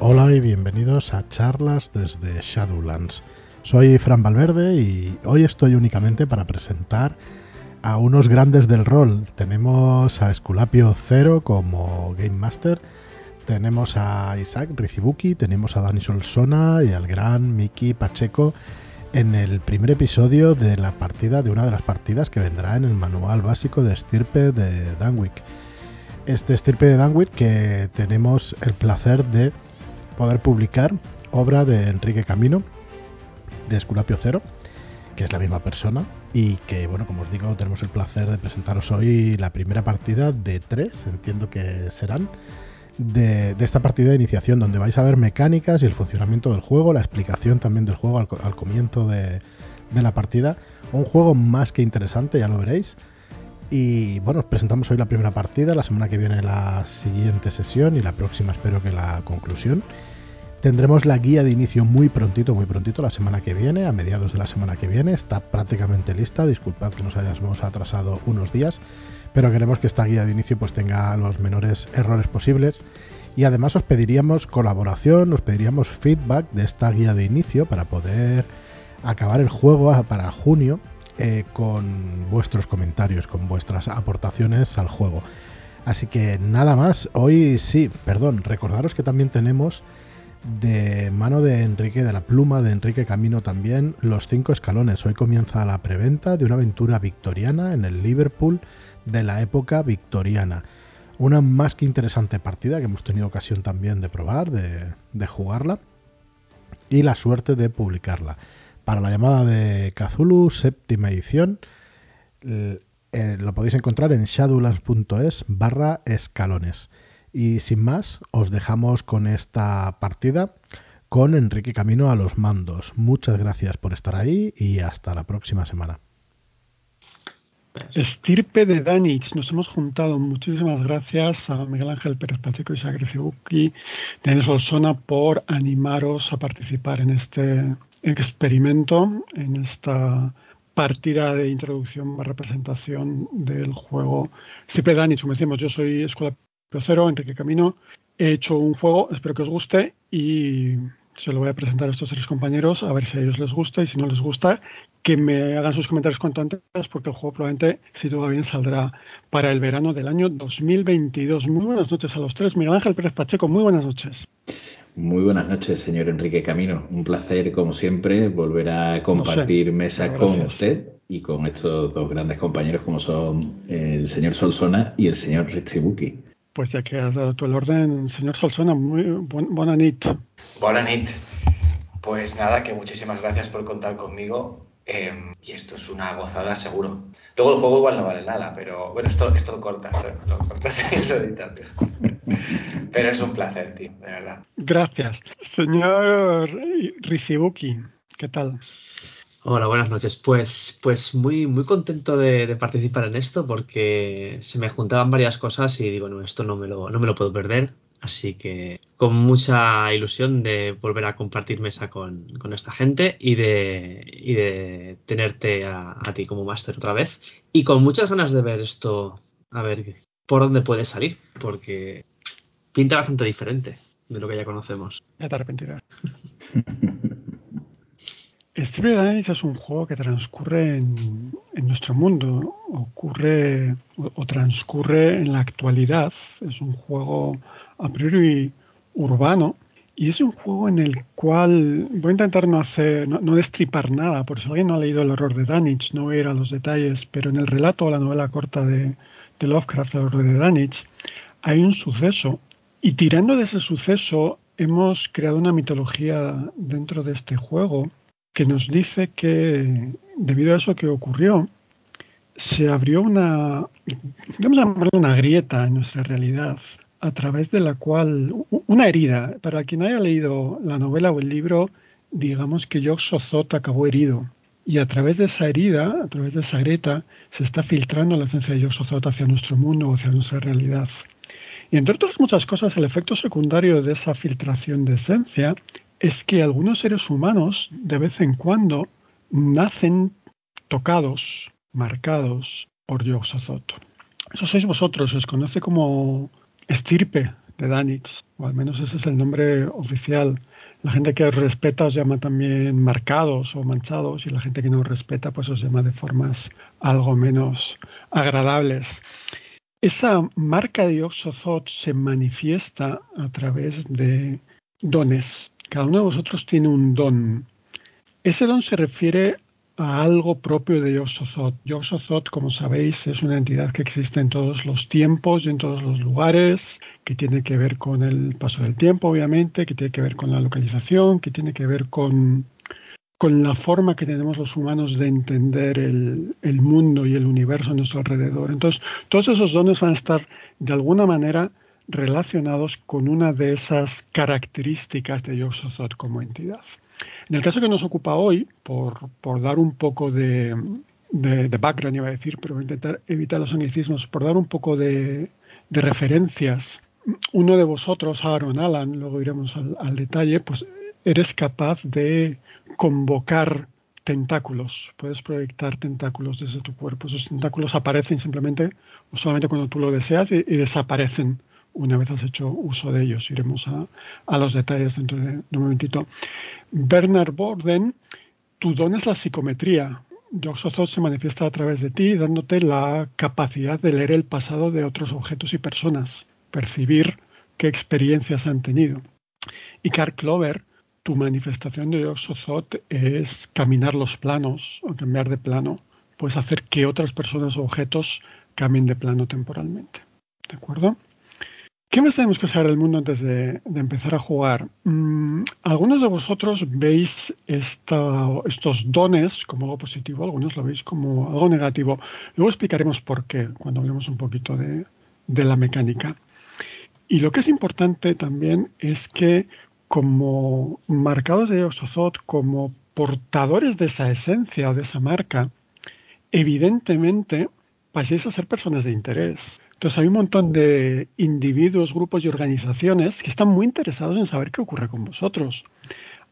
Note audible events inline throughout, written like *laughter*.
Hola y bienvenidos a charlas desde Shadowlands. Soy Fran Valverde y hoy estoy únicamente para presentar a unos grandes del rol. Tenemos a Esculapio Cero como Game Master, tenemos a Isaac Rizibuki, tenemos a Dani Solsona y al gran Miki Pacheco en el primer episodio de la partida, de una de las partidas que vendrá en el manual básico de estirpe de Danwick. Este estirpe de Danwick que tenemos el placer de poder publicar obra de Enrique Camino, de Esculapio Cero, que es la misma persona, y que, bueno, como os digo, tenemos el placer de presentaros hoy la primera partida de tres, entiendo que serán, de, esta partida de iniciación, donde vais a ver mecánicas y el funcionamiento del juego, la explicación también del juego al, comienzo de, de la partida. Un juego más que interesante, ya lo veréis. Y bueno, os presentamos hoy la primera partida, la semana que viene la siguiente sesión y la próxima espero que la conclusión. Tendremos la guía de inicio muy prontito, muy prontito, la semana que viene, a mediados de la semana que viene. Está prácticamente lista, disculpad que nos hayamos atrasado unos días, pero queremos que esta guía de inicio pues tenga los menores errores posibles. Y además os pediríamos colaboración, os pediríamos feedback de esta guía de inicio para poder acabar el juego para junio eh, con vuestros comentarios, con vuestras aportaciones al juego. Así que nada más, hoy sí, perdón, recordaros que también tenemos de mano de Enrique, de la pluma de Enrique Camino también, los cinco escalones. Hoy comienza la preventa de una aventura victoriana en el Liverpool de la época victoriana. Una más que interesante partida que hemos tenido ocasión también de probar, de, jugarla y la suerte de publicarla para la llamada de Cthulhu, séptima edición. Eh, lo podéis encontrar en shadowlands.es barra escalones. Y sin más, os dejamos con esta partida con Enrique Camino a los mandos. Muchas gracias por estar ahí y hasta la próxima semana. Estirpe de Danich, nos hemos juntado. Muchísimas gracias a Miguel Ángel Pérez Pacheco y Sagrefibuki, Denis Olsona por animaros a participar en este experimento en esta partida de introducción o representación del juego Cipredan y como decimos, yo soy Escuela Enrique Camino. He hecho un juego, espero que os guste y se lo voy a presentar a estos tres compañeros a ver si a ellos les gusta y si no les gusta, que me hagan sus comentarios cuanto antes porque el juego probablemente, si todo va bien, saldrá para el verano del año 2022. Muy buenas noches a los tres. Miguel Ángel Pérez Pacheco, muy buenas noches. Muy buenas noches, señor Enrique Camino. Un placer, como siempre, volver a compartir mesa con usted y con estos dos grandes compañeros como son el señor Solsona y el señor Richibuki. Pues ya que has dado tú el orden, señor Solsona, muy buena nit. Buena nit. Pues nada, que muchísimas gracias por contar conmigo. Em, y esto es una gozada seguro. Luego el juego igual no vale nada, pero bueno, esto, esto lo cortas, ¿eh? lo cortas *laughs* y lo editas. Pero es un placer, tío, de verdad. Gracias. Señor Rizibuki, ¿qué tal? Hola, buenas noches. Pues, pues muy, muy contento de, participar en esto porque se me juntaban varias cosas y digo, no, esto no me lo, no me lo puedo perder. Así que con mucha ilusión de volver a compartir mesa con, esta gente y de, y de tenerte a, ti como máster otra vez. Y con muchas ganas de ver esto, a ver por dónde puede salir, porque pinta bastante diferente de lo que ya conocemos. Ya te arrepentirás. *laughs* Street es un juego que transcurre en, nuestro mundo, ocurre o, transcurre en la actualidad. Es un juego a priori urbano y es un juego en el cual voy a intentar no hacer, no, destripar nada, por si alguien no ha leído el horror de Danich, no voy a ir a los detalles, pero en el relato o la novela corta de, de Lovecraft, el horror de Danich, hay un suceso y tirando de ese suceso hemos creado una mitología dentro de este juego que nos dice que debido a eso que ocurrió, se abrió una, una grieta en nuestra realidad a través de la cual, una herida, para quien haya leído la novela o el libro, digamos que Jock Sozot acabó herido. Y a través de esa herida, a través de esa grieta, se está filtrando la esencia de Jock Sozot hacia nuestro mundo, hacia nuestra realidad. Y entre otras muchas cosas, el efecto secundario de esa filtración de esencia es que algunos seres humanos de vez en cuando nacen tocados, marcados por Yog-Sothoth. Eso sois vosotros, os conoce como estirpe de Danitz, o al menos ese es el nombre oficial. La gente que os respeta os llama también marcados o manchados y la gente que no os respeta pues os llama de formas algo menos agradables. Esa marca de Yoxozoth se manifiesta a través de dones. Cada uno de vosotros tiene un don. Ese don se refiere a algo propio de. Yoxozoth, como sabéis, es una entidad que existe en todos los tiempos y en todos los lugares, que tiene que ver con el paso del tiempo, obviamente, que tiene que ver con la localización, que tiene que ver con, con la forma que tenemos los humanos de entender el, el mundo y el universo a nuestro alrededor. Entonces, todos esos dones van a estar de alguna manera relacionados con una de esas características de Yoxozoth como entidad. En el caso que nos ocupa hoy, por, por dar un poco de, de, background, iba a decir, pero voy a intentar evitar los anglicismos, por dar un poco de, de referencias, uno de vosotros, Aaron Alan, luego iremos al, al, detalle, pues eres capaz de convocar tentáculos, puedes proyectar tentáculos desde tu cuerpo. Esos tentáculos aparecen simplemente o solamente cuando tú lo deseas y desaparecen una vez has hecho uso de ellos. Iremos a, los detalles dentro de, un momentito. Bernard Borden, tu don es la psicometría. Yoxozoth se manifiesta a través de ti, dándote la capacidad de leer el pasado de otros objetos y personas, percibir qué experiencias han tenido. Y Carl Clover, tu manifestación de Yoxozoth es caminar los planos o cambiar de plano. Puedes hacer que otras personas o objetos cambien de plano temporalmente. ¿De acuerdo? ¿Qué más tenemos que saber del mundo antes de, empezar a jugar? Mm, algunos de vosotros veis estos dones como algo positivo, algunos lo veis como algo negativo. Luego explicaremos por qué cuando hablemos un poquito de, la mecánica. Y lo que es importante también es que como marcados de Oxozoth, como portadores de esa esencia o de esa marca, evidentemente paséis a ser personas de interés. Entonces hay un montón de individuos, grupos y organizaciones que están muy interesados en saber qué ocurre con vosotros.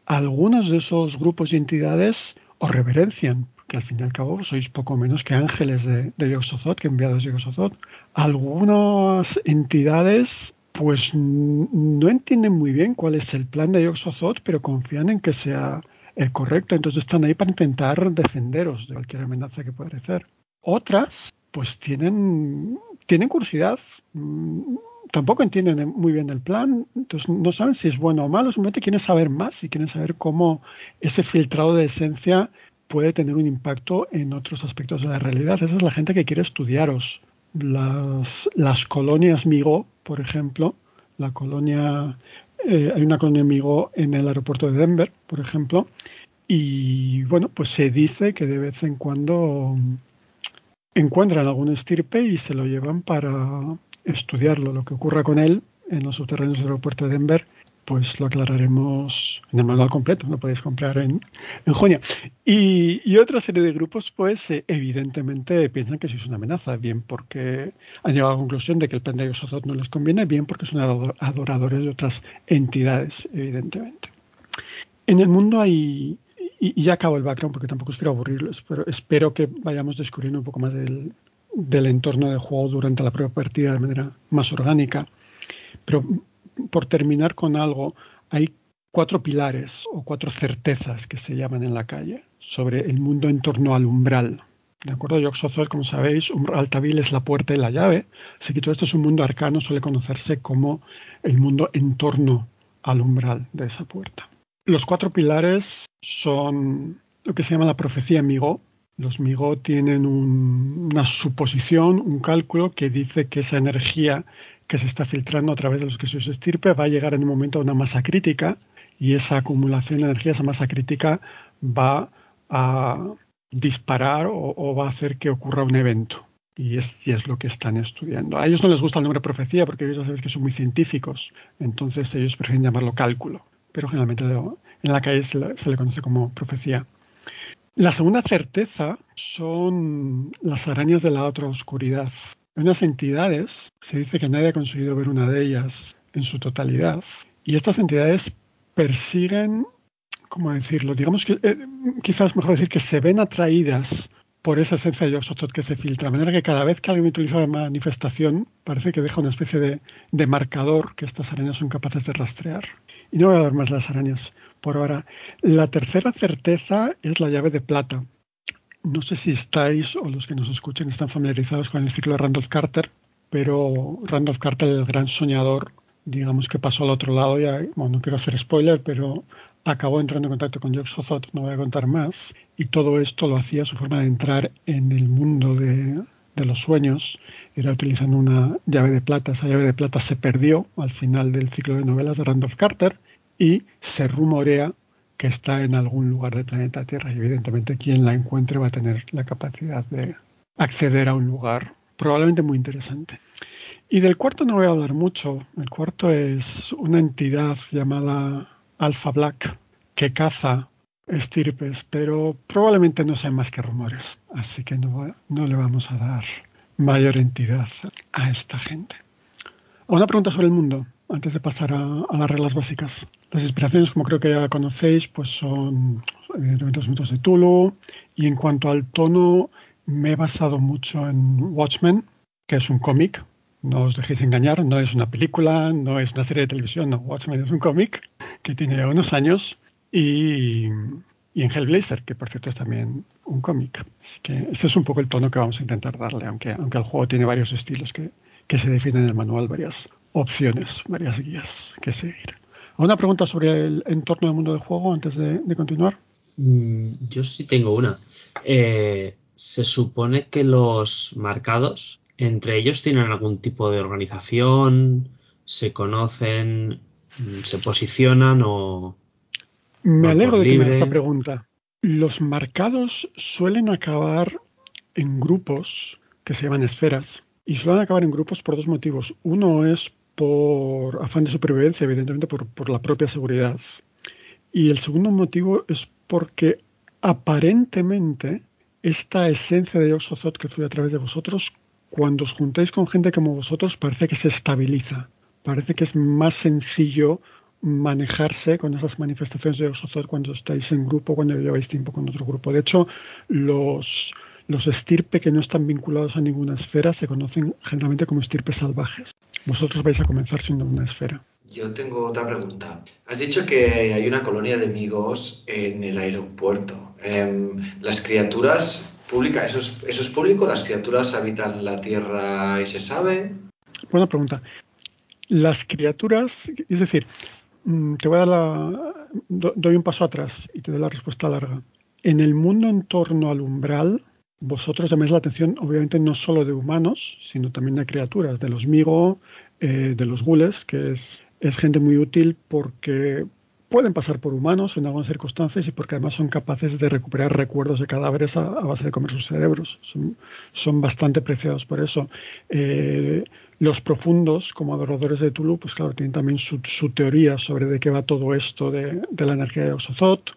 Algunos de esos grupos y entidades os reverencian, porque al fin y al cabo sois poco menos que ángeles de, de que enviados de Yoxozoth. Algunas entidades pues no entienden muy bien cuál es el plan de Yoxozoth, pero confían en que sea el correcto, entonces están ahí para intentar defenderos de cualquier amenaza que pueda ser. Otras pues tienen, tienen curiosidad, mm, tampoco entienden muy bien el plan, entonces no saben si es bueno o malo, simplemente quieren saber más y quieren saber cómo ese filtrado de esencia puede tener un impacto en otros aspectos de la realidad. Esa es la gente que quiere estudiaros. Las, colonias Migo, por ejemplo, la colonia, eh, hay una colonia Migo en el aeropuerto de Denver, por ejemplo, y bueno, pues se dice que de vez en cuando encuentran algún estirpe y se lo llevan para estudiarlo. Lo que ocurra con él en los subterráneos del aeropuerto de Denver, pues lo aclararemos en el manual completo, lo podéis comprar en, en junio. Y, otra serie de grupos, pues eh, evidentemente piensan que sí es una amenaza, bien porque han llegado a la conclusión de que el plan de no les conviene, bien porque son adoradores de otras entidades, evidentemente. En el mundo hay y, ya acabo el background porque tampoco os quiero aburrirlos, pero espero que vayamos descubriendo un poco más del, entorno de juego durante la propia partida de manera más orgánica. Pero por terminar con algo, hay cuatro pilares o cuatro certezas que se llaman en la calle sobre el mundo en torno al umbral. ¿De acuerdo? Yoxozoth, como sabéis, Altabil es la puerta y la llave. Así que todo esto es un mundo arcano, suele conocerse como el mundo en torno al umbral de esa puerta. Los cuatro pilares son lo que se llama la profecía Migo. Los Migo tienen un, una suposición, un cálculo que dice que esa energía que se está filtrando a través de los que se estirpe va a llegar en un momento a una masa crítica y esa acumulación de energía, esa masa crítica va a disparar o, va a hacer que ocurra un evento. Y es, es, lo que están estudiando. A ellos no les gusta el nombre profecía porque ellos ya que son muy científicos, entonces ellos prefieren llamarlo cálculo pero generalmente en la calle se le, conoce como profecía. La segunda certeza son las arañas de la otra oscuridad. Unas entidades, se dice que nadie ha conseguido ver una de ellas en su totalidad, y estas entidades persiguen, ¿cómo decirlo? Digamos que eh, quizás mejor decir que se ven atraídas por esa esencia de Yoxotot que se filtra. De manera que cada vez que alguien utiliza la manifestación, parece que deja una especie de, de, marcador que estas arañas son capaces de rastrear. Y no voy a dar más las arañas por ahora. La tercera certeza es la llave de plata. No sé si estáis o los que nos escuchen están familiarizados con el ciclo de Randolph Carter, pero Randolph Carter, el gran soñador, digamos que pasó al otro lado, ya, bueno, no quiero hacer spoiler, pero acabó entrando en contacto con Jock Sozot, no voy a contar más, y todo esto lo hacía su forma de entrar en el mundo de los sueños, era utilizando una llave de plata, esa llave de plata se perdió al final del ciclo de novelas de Randolph Carter y se rumorea que está en algún lugar del planeta Tierra y evidentemente quien la encuentre va a tener la capacidad de acceder a un lugar probablemente muy interesante. Y del cuarto no voy a hablar mucho. El cuarto es una entidad llamada Alpha Black que caza estirpes, pero probablemente no sean más que rumores. Así que no, no le vamos a dar mayor entidad a esta gente. Una pregunta sobre el mundo, antes de pasar a, las reglas básicas. Las inspiraciones, como creo que ya conocéis, pues son evidentemente los mitos de Tulu. Y en cuanto al tono, me he basado mucho en Watchmen, que es un cómic. No os dejéis engañar, no es una película, no es una serie de televisión, no. Watchmen es un cómic que tiene unos años y, y en Hellblazer, que por cierto es también un cómic. Este es un poco el tono que vamos a intentar darle, aunque, aunque el juego tiene varios estilos que, que se definen en el manual, varias opciones, varias guías que seguir. ¿Alguna pregunta sobre el entorno del mundo del juego antes de, de continuar? Mm, yo sí tengo una. Eh, se supone que los marcados entre ellos tienen algún tipo de organización, se conocen, mm, se posicionan o... Me alegro de que me esta pregunta. Los marcados suelen acabar en grupos que se llaman esferas y suelen acabar en grupos por dos motivos. Uno es por afán de supervivencia, evidentemente por, por la propia seguridad. Y el segundo motivo es porque aparentemente esta esencia de Yoxozoth que fluye a través de vosotros, cuando os juntáis con gente como vosotros, parece que se estabiliza. Parece que es más sencillo manejarse con esas manifestaciones de Yoxozoth cuando estáis en grupo, cuando lleváis tiempo con otro grupo. De hecho, los, los estirpe que no están vinculados a ninguna esfera se conocen generalmente como estirpes salvajes. Vosotros vais a comenzar siendo una esfera. Yo tengo otra pregunta. Has dicho que hay una colonia de amigos en el aeropuerto. Eh, las criaturas públicas, ¿eso es, ¿eso es público? ¿Las criaturas habitan la Tierra y se sabe? Buena pregunta. Las criaturas, es decir, te voy a dar la, doy un paso atrás y te doy la respuesta larga. En el mundo en torno al umbral, vosotros llamáis la atención, obviamente, no solo de humanos, sino también de criaturas, de los migo, eh, de los gules, que es gente muy útil porque pueden pasar por humanos en algunas circunstancias y porque además son capaces de recuperar recuerdos de cadáveres a, a base de comer sus cerebros. Son, son bastante preciados por eso. Eh, los profundos, como adoradores de Tulu, pues claro, tienen también su, su teoría sobre de qué va todo esto de, de la energía de Osozoth.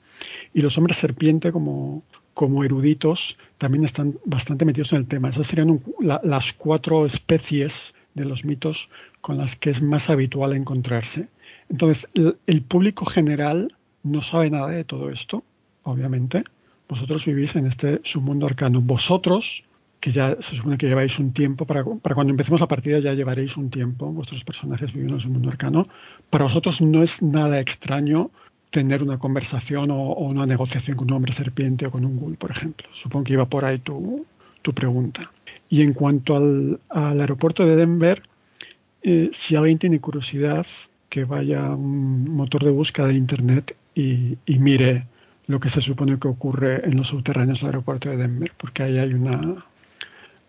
Y los hombres serpiente, como, como eruditos, también están bastante metidos en el tema. Esas serían un, la, las cuatro especies de los mitos con las que es más habitual encontrarse. Entonces, el, el, público general no sabe nada de todo esto, obviamente. Vosotros vivís en este submundo arcano. Vosotros, que ya se supone que lleváis un tiempo, para, para cuando empecemos la partida ya llevaréis un tiempo, vuestros personajes viviendo en el submundo arcano, para vosotros no es nada extraño tener una conversación o, una negociación con un hombre serpiente o con un ghoul, por ejemplo. Supongo que iba por ahí tu, tu pregunta. Y en cuanto al, al aeropuerto de Denver, eh, si alguien tiene curiosidad, que vaya a un motor de búsqueda de Internet y, mire lo que se supone que ocurre en los subterráneos del aeropuerto de Denver, porque ahí hay una...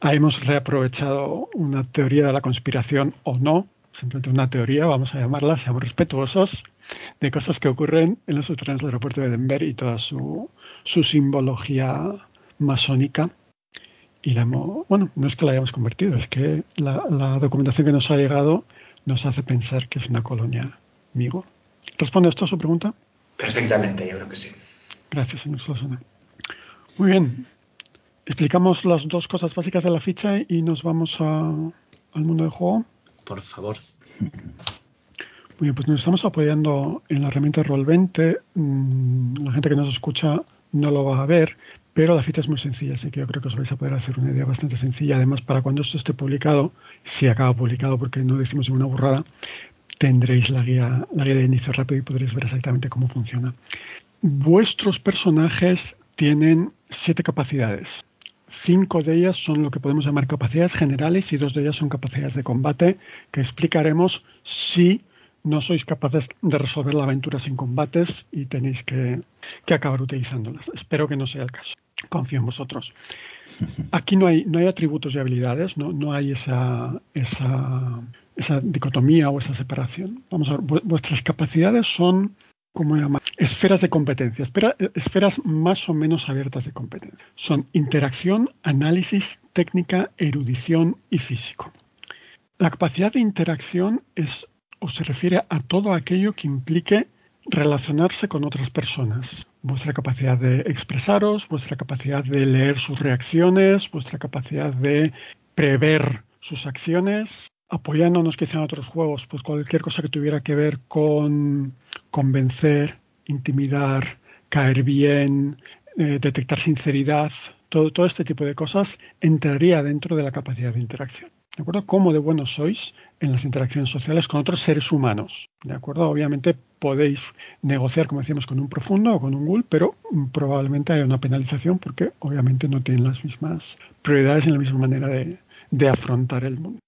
Hemos reaprovechado una teoría de la conspiración o no, simplemente una teoría, vamos a llamarla, seamos respetuosos, de cosas que ocurren en los subterráneos del aeropuerto de Denver y toda su, su simbología masónica y la hemos, bueno, no es que la hayamos convertido, es que la, la, documentación que nos ha llegado nos hace pensar que es una colonia Migo. ¿Responde esto a su pregunta? Perfectamente, yo creo que sí. Gracias, señor Solsona. Muy bien. Explicamos las dos cosas básicas de la ficha y nos vamos a, al mundo del juego. Por favor. Muy bien, pues nos estamos apoyando en la herramienta Roll20. Mm, la gente que nos escucha no lo va a ver, pero la cita es muy sencilla, así que yo creo que os vais a poder hacer una idea bastante sencilla. Además, para cuando esto esté publicado, si acaba publicado porque no decimos ninguna burrada, tendréis la guía, la guía de inicio rápido y podréis ver exactamente cómo funciona. Vuestros personajes tienen siete capacidades. Cinco de ellas son lo que podemos llamar capacidades generales y dos de ellas son capacidades de combate que explicaremos si no sois capaces de resolver la aventura sin combates y tenéis que, acabar utilizándolas. Espero que no sea el caso. Confío en vosotros. *laughs* Aquí no hay, no hay atributos y habilidades, no, no hay esa, esa, esa dicotomía o esa separación. Vamos a ver, vuestras capacidades son, ¿cómo? Esferas de competencia, esferas más o menos abiertas de competencia. Son interacción, análisis, técnica, erudición y físico. La capacidad de interacción es o se refiere a todo aquello que implique relacionarse con otras personas. Vuestra capacidad de expresaros, vuestra capacidad de leer sus reacciones, vuestra capacidad de prever sus acciones, apoyándonos quizá en otros juegos, pues cualquier cosa que tuviera que ver con convencer, intimidar, caer bien, eh, detectar sinceridad, todo, este tipo de cosas entraría dentro de la capacidad de interacción. ¿De acuerdo? ¿Cómo de buenos sois en las interacciones sociales con otros seres humanos? ¿De acuerdo? Obviamente podéis negociar, como decíamos, con un profundo o con un ghoul, pero probablemente haya una penalización porque obviamente no tienen las mismas prioridades en la misma manera de afrontar el mundo.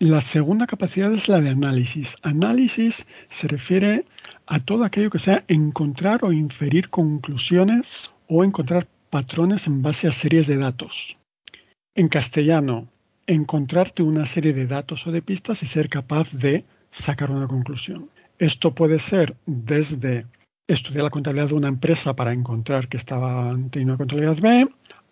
La segunda capacidad es la de análisis. Análisis se refiere a todo aquello que sea encontrar o inferir conclusiones o encontrar patrones en base a series de datos. En castellano, encontrarte una serie de datos o de pistas y ser capaz de sacar una conclusión. Esto puede ser desde estudiar la contabilidad de una empresa para encontrar que estaba teniendo una contabilidad B,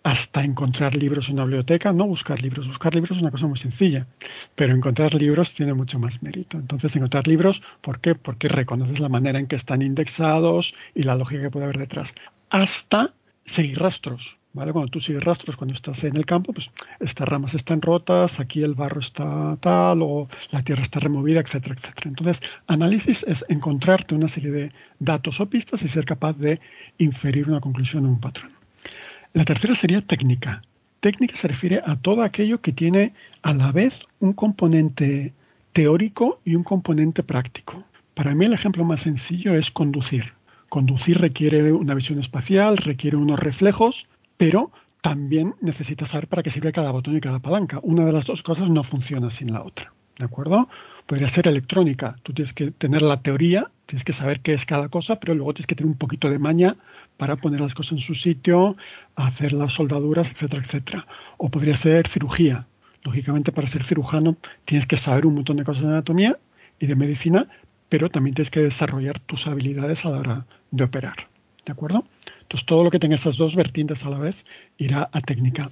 hasta encontrar libros en una biblioteca, no buscar libros. Buscar libros es una cosa muy sencilla, pero encontrar libros tiene mucho más mérito. Entonces, encontrar libros, ¿por qué? Porque reconoces la manera en que están indexados y la lógica que puede haber detrás. Hasta seguir rastros. Cuando tú sigues rastros, cuando estás en el campo, pues estas ramas están rotas, aquí el barro está tal, o la tierra está removida, etcétera, etcétera. Entonces, análisis es encontrarte una serie de datos o pistas y ser capaz de inferir una conclusión o un patrón. La tercera sería técnica. Técnica se refiere a todo aquello que tiene a la vez un componente teórico y un componente práctico. Para mí el ejemplo más sencillo es conducir. Conducir requiere una visión espacial, requiere unos reflejos, pero también necesitas saber para qué sirve cada botón y cada palanca. Una de las dos cosas no funciona sin la otra. ¿De acuerdo? Podría ser electrónica. Tú tienes que tener la teoría, tienes que saber qué es cada cosa, pero luego tienes que tener un poquito de maña para poner las cosas en su sitio, hacer las soldaduras, etcétera, etcétera. O podría ser cirugía. Lógicamente, para ser cirujano tienes que saber un montón de cosas de anatomía y de medicina, pero también tienes que desarrollar tus habilidades a la hora de operar. ¿De acuerdo? Entonces, todo lo que tenga esas dos vertientes a la vez irá a técnica.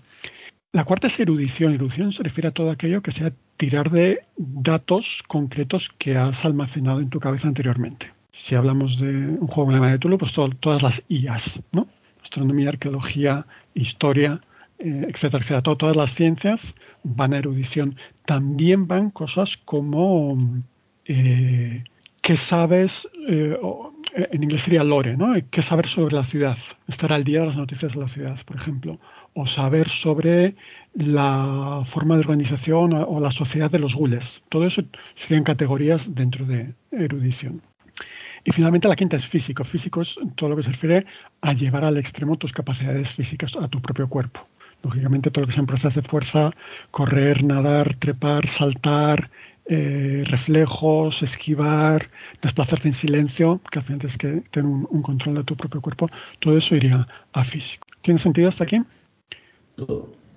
La cuarta es erudición. Erudición se refiere a todo aquello que sea tirar de datos concretos que has almacenado en tu cabeza anteriormente. Si hablamos de un juego en la de Tulu, pues todas las IAS, ¿no? Astronomía, arqueología, historia, eh, etcétera, etcétera. todas las ciencias van a erudición. También van cosas como eh, qué sabes, eh, en inglés sería lore, ¿no? ¿Qué saber sobre la ciudad? Estar al día de las noticias de la ciudad, por ejemplo. O saber sobre la forma de organización o, la sociedad de los gules. Todo eso serían categorías dentro de erudición. Y finalmente la quinta es físico. Físico es todo lo que se refiere a llevar al extremo tus capacidades físicas a tu propio cuerpo. Lógicamente todo lo que sean pruebas de fuerza, correr, nadar, trepar, saltar, eh, reflejos, esquivar, desplazarte en silencio, que al final que tener un, control de tu propio cuerpo, todo eso iría a físico. ¿Tiene sentido hasta aquí?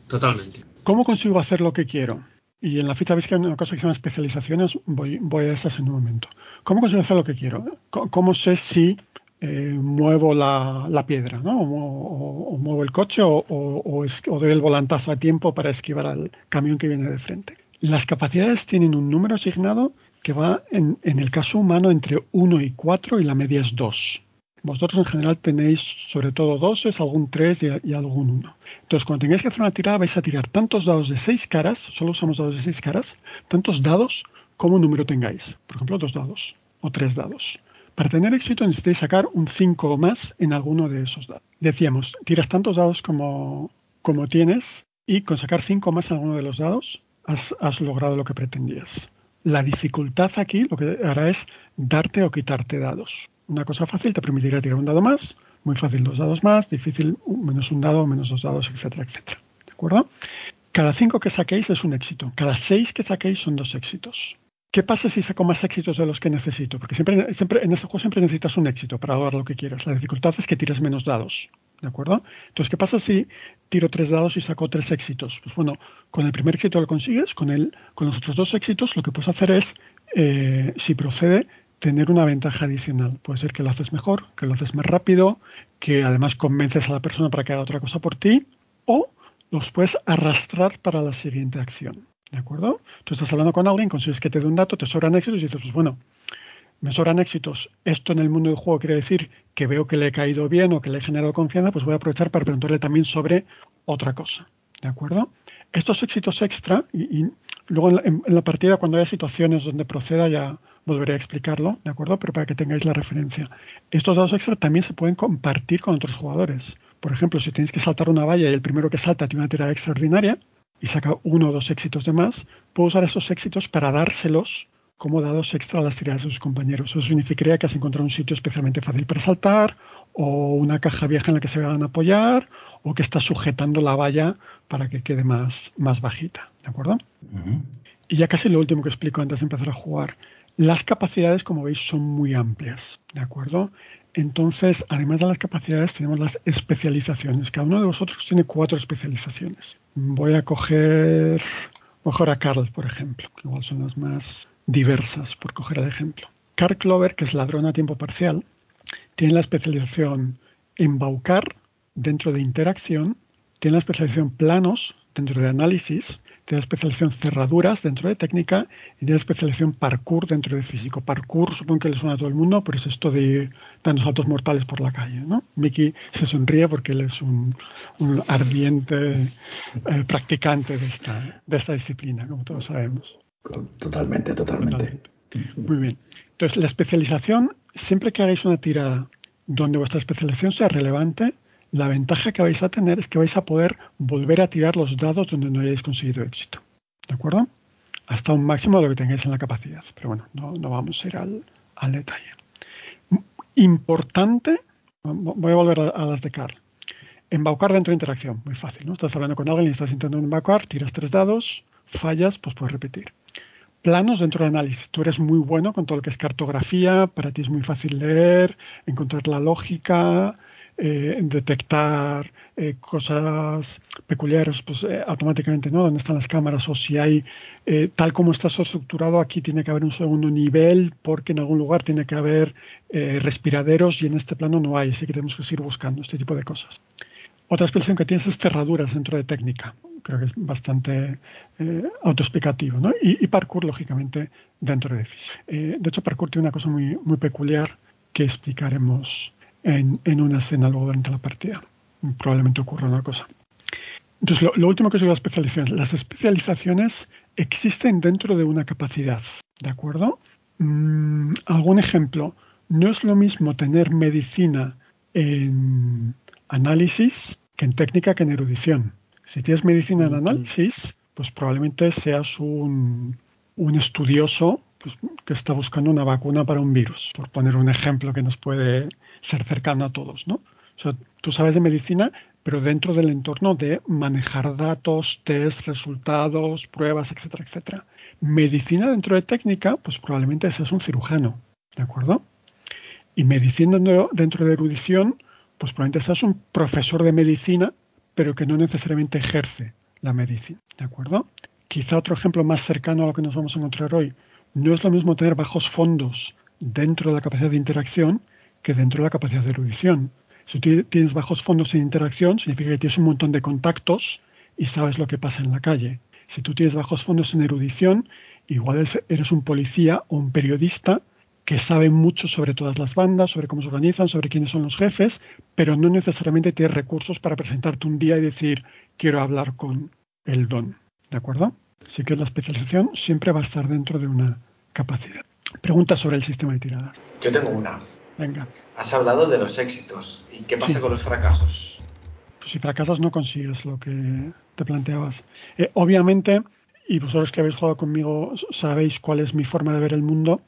Totalmente. ¿Cómo consigo hacer lo que quiero? Y en la ficha veis que hay una cosa que se especializaciones, voy, voy a esas en un momento. ¿Cómo consigo hacer lo que quiero? ¿Cómo sé si eh, muevo la, piedra, ¿no? o, muevo el coche o, o, doy el volantazo a tiempo para esquivar al camión que viene de frente? Las capacidades tienen un número asignado que va en, el caso humano entre 1 y 4 y la media es 2. Vosotros en general tenéis sobre todo 2, algún 3 y, algún 1. Entonces, cuando tengáis que hacer una tirada, vais a tirar tantos dados de 6 caras, solo usamos dados de 6 caras, tantos dados como número tengáis. Por ejemplo, dos dados o tres dados. Para tener éxito necesitáis sacar un 5 o más en alguno de esos dados. Decíamos, tiras tantos dados como, como tienes y con sacar 5 más en alguno de los dados has, has logrado lo que pretendías. La dificultad aquí lo que hará es darte o quitarte dados. Una cosa fácil te permitirá tirar un dado más, muy fácil dos dados más, difícil menos un dado, menos dos dados, etcétera, etcétera. ¿De acuerdo? Cada cinco que saquéis es un éxito. Cada seis que saquéis son dos éxitos. ¿Qué pasa si saco más éxitos de los que necesito? Porque siempre, en este juego siempre necesitas un éxito para lograr lo que quieras. La dificultad es que tires menos dados. ¿De acuerdo? Entonces, ¿qué pasa si tiro tres dados y saco tres éxitos? Pues bueno, con el primer éxito lo consigues, con, el, con los otros dos éxitos lo que puedes hacer es, eh, si procede, tener una ventaja adicional. Puede ser que lo haces mejor, que lo haces más rápido, que además convences a la persona para que haga otra cosa por ti, o los puedes arrastrar para la siguiente acción. ¿De acuerdo? Tú estás hablando con alguien, consigues que te dé un dato, te sobran éxitos y dices, pues bueno, me sobran éxitos. Esto en el mundo del juego quiere decir que veo que le he caído bien o que le he generado confianza, pues voy a aprovechar para preguntarle también sobre otra cosa. ¿De acuerdo? Estos éxitos extra, y, luego en la, partida cuando haya situaciones donde proceda ya volveré a explicarlo, ¿de acuerdo? Pero para que tengáis la referencia. Estos dados extra también se pueden compartir con otros jugadores. Por ejemplo, si tenéis que saltar una valla y el primero que salta tiene una tirada extraordinaria y saca uno o dos éxitos de más, puedo usar esos éxitos para dárselos como dados extra a las tiradas de sus compañeros. Eso significaría que has encontrado un sitio especialmente fácil para saltar, o una caja vieja en la que se van a apoyar, o que estás sujetando la valla para que quede más, más bajita. ¿De acuerdo? Y ya casi lo último que explico antes de empezar a jugar. Las capacidades, como veis, son muy amplias. ¿De acuerdo? Entonces, además de las capacidades, tenemos las especializaciones. Cada uno de vosotros tiene cuatro especializaciones. Voy a coger, mejor a Carl, por ejemplo, que igual son las más diversas, por coger el ejemplo. Carl Clover, que es ladrón a tiempo parcial, tiene la especialización embaucar dentro de interacción, tiene la especialización planos dentro de análisis, tiene especialización cerraduras dentro de técnica y tiene especialización parkour dentro de físico. Parkour supongo que le suena a todo el mundo, pero es esto de dar saltos mortales por la calle. ¿no? Mickey se sonríe porque él es un, ardiente eh, practicante de esta, de esta disciplina, como todos sabemos. Totalmente, totalmente. Muy bien. Entonces, la especialización, siempre que hagáis una tirada donde vuestra especialización sea relevante, la ventaja que vais a tener es que vais a poder volver a tirar los dados donde no hayáis conseguido éxito. ¿De acuerdo? Hasta un máximo de lo que tengáis en la capacidad. Pero bueno, no, vamos a ir al, detalle. Importante, voy a volver a, las de Carl. Embaucar dentro de interacción, muy fácil, ¿no? Estás hablando con alguien y estás intentando embaucar, tiras tres dados, fallas, pues puedes repetir. Planos dentro de análisis. Tú eres muy bueno con todo lo que es cartografía, para ti es muy fácil leer, encontrar la lógica, eh, detectar eh, cosas peculiares pues, eh, automáticamente, ¿no? Dónde están las cámaras o si hay, tal como está estructurado, aquí tiene que haber un segundo nivel porque en algún lugar tiene que haber respiraderos y en este plano no hay, así que tenemos que seguir buscando este tipo de cosas. Otra expresión que tienes es cerraduras dentro de técnica. Creo que es bastante autoexplicativo. ¿no? Y, parkour, lógicamente, dentro de física. de hecho, parkour tiene una cosa muy, muy peculiar que explicaremos en, una escena luego durante la partida. Probablemente ocurra una cosa. Entonces, lo, último que es la especialización. Las especializaciones existen dentro de una capacidad, ¿de acuerdo? Mm, algún ejemplo. No es lo mismo tener medicina en análisis que en técnica que en erudición. Si tienes medicina en análisis, pues probablemente seas un, un estudioso pues, que está buscando una vacuna para un virus, por poner un ejemplo que nos puede ser cercano a todos, ¿no? O sea, tú sabes de medicina, pero dentro del entorno de manejar datos, test, resultados, pruebas, etcétera, etcétera. Medicina dentro de técnica, pues probablemente seas un cirujano, ¿de acuerdo? Y medicina dentro de erudición, pues probablemente seas un profesor de medicina, pero que no necesariamente ejerce la medicina, ¿de acuerdo? Quizá otro ejemplo más cercano a lo que nos vamos a encontrar hoy. No es lo mismo tener bajos fondos dentro de la capacidad de interacción que dentro de la capacidad de erudición. Si tú tienes bajos fondos en interacción, significa que tienes un montón de contactos y sabes lo que pasa en la calle. Si tú tienes bajos fondos en erudición, igual eres un policía o un periodista que sabe mucho sobre todas las bandas, sobre cómo se organizan, sobre quiénes son los jefes, pero no necesariamente tienes recursos para presentarte un día y decir, quiero hablar con el don. ¿De acuerdo? Así que la especialización siempre va a estar dentro de una capacidad. Preguntas sobre el sistema de tiradas. Yo tengo una. Venga. Has hablado de los éxitos. ¿Y qué pasa con los fracasos? Pues si fracasas no consigues lo que te planteabas. Eh, obviamente, y vosotros que habéis jugado conmigo sabéis cuál es mi forma de ver el mundo,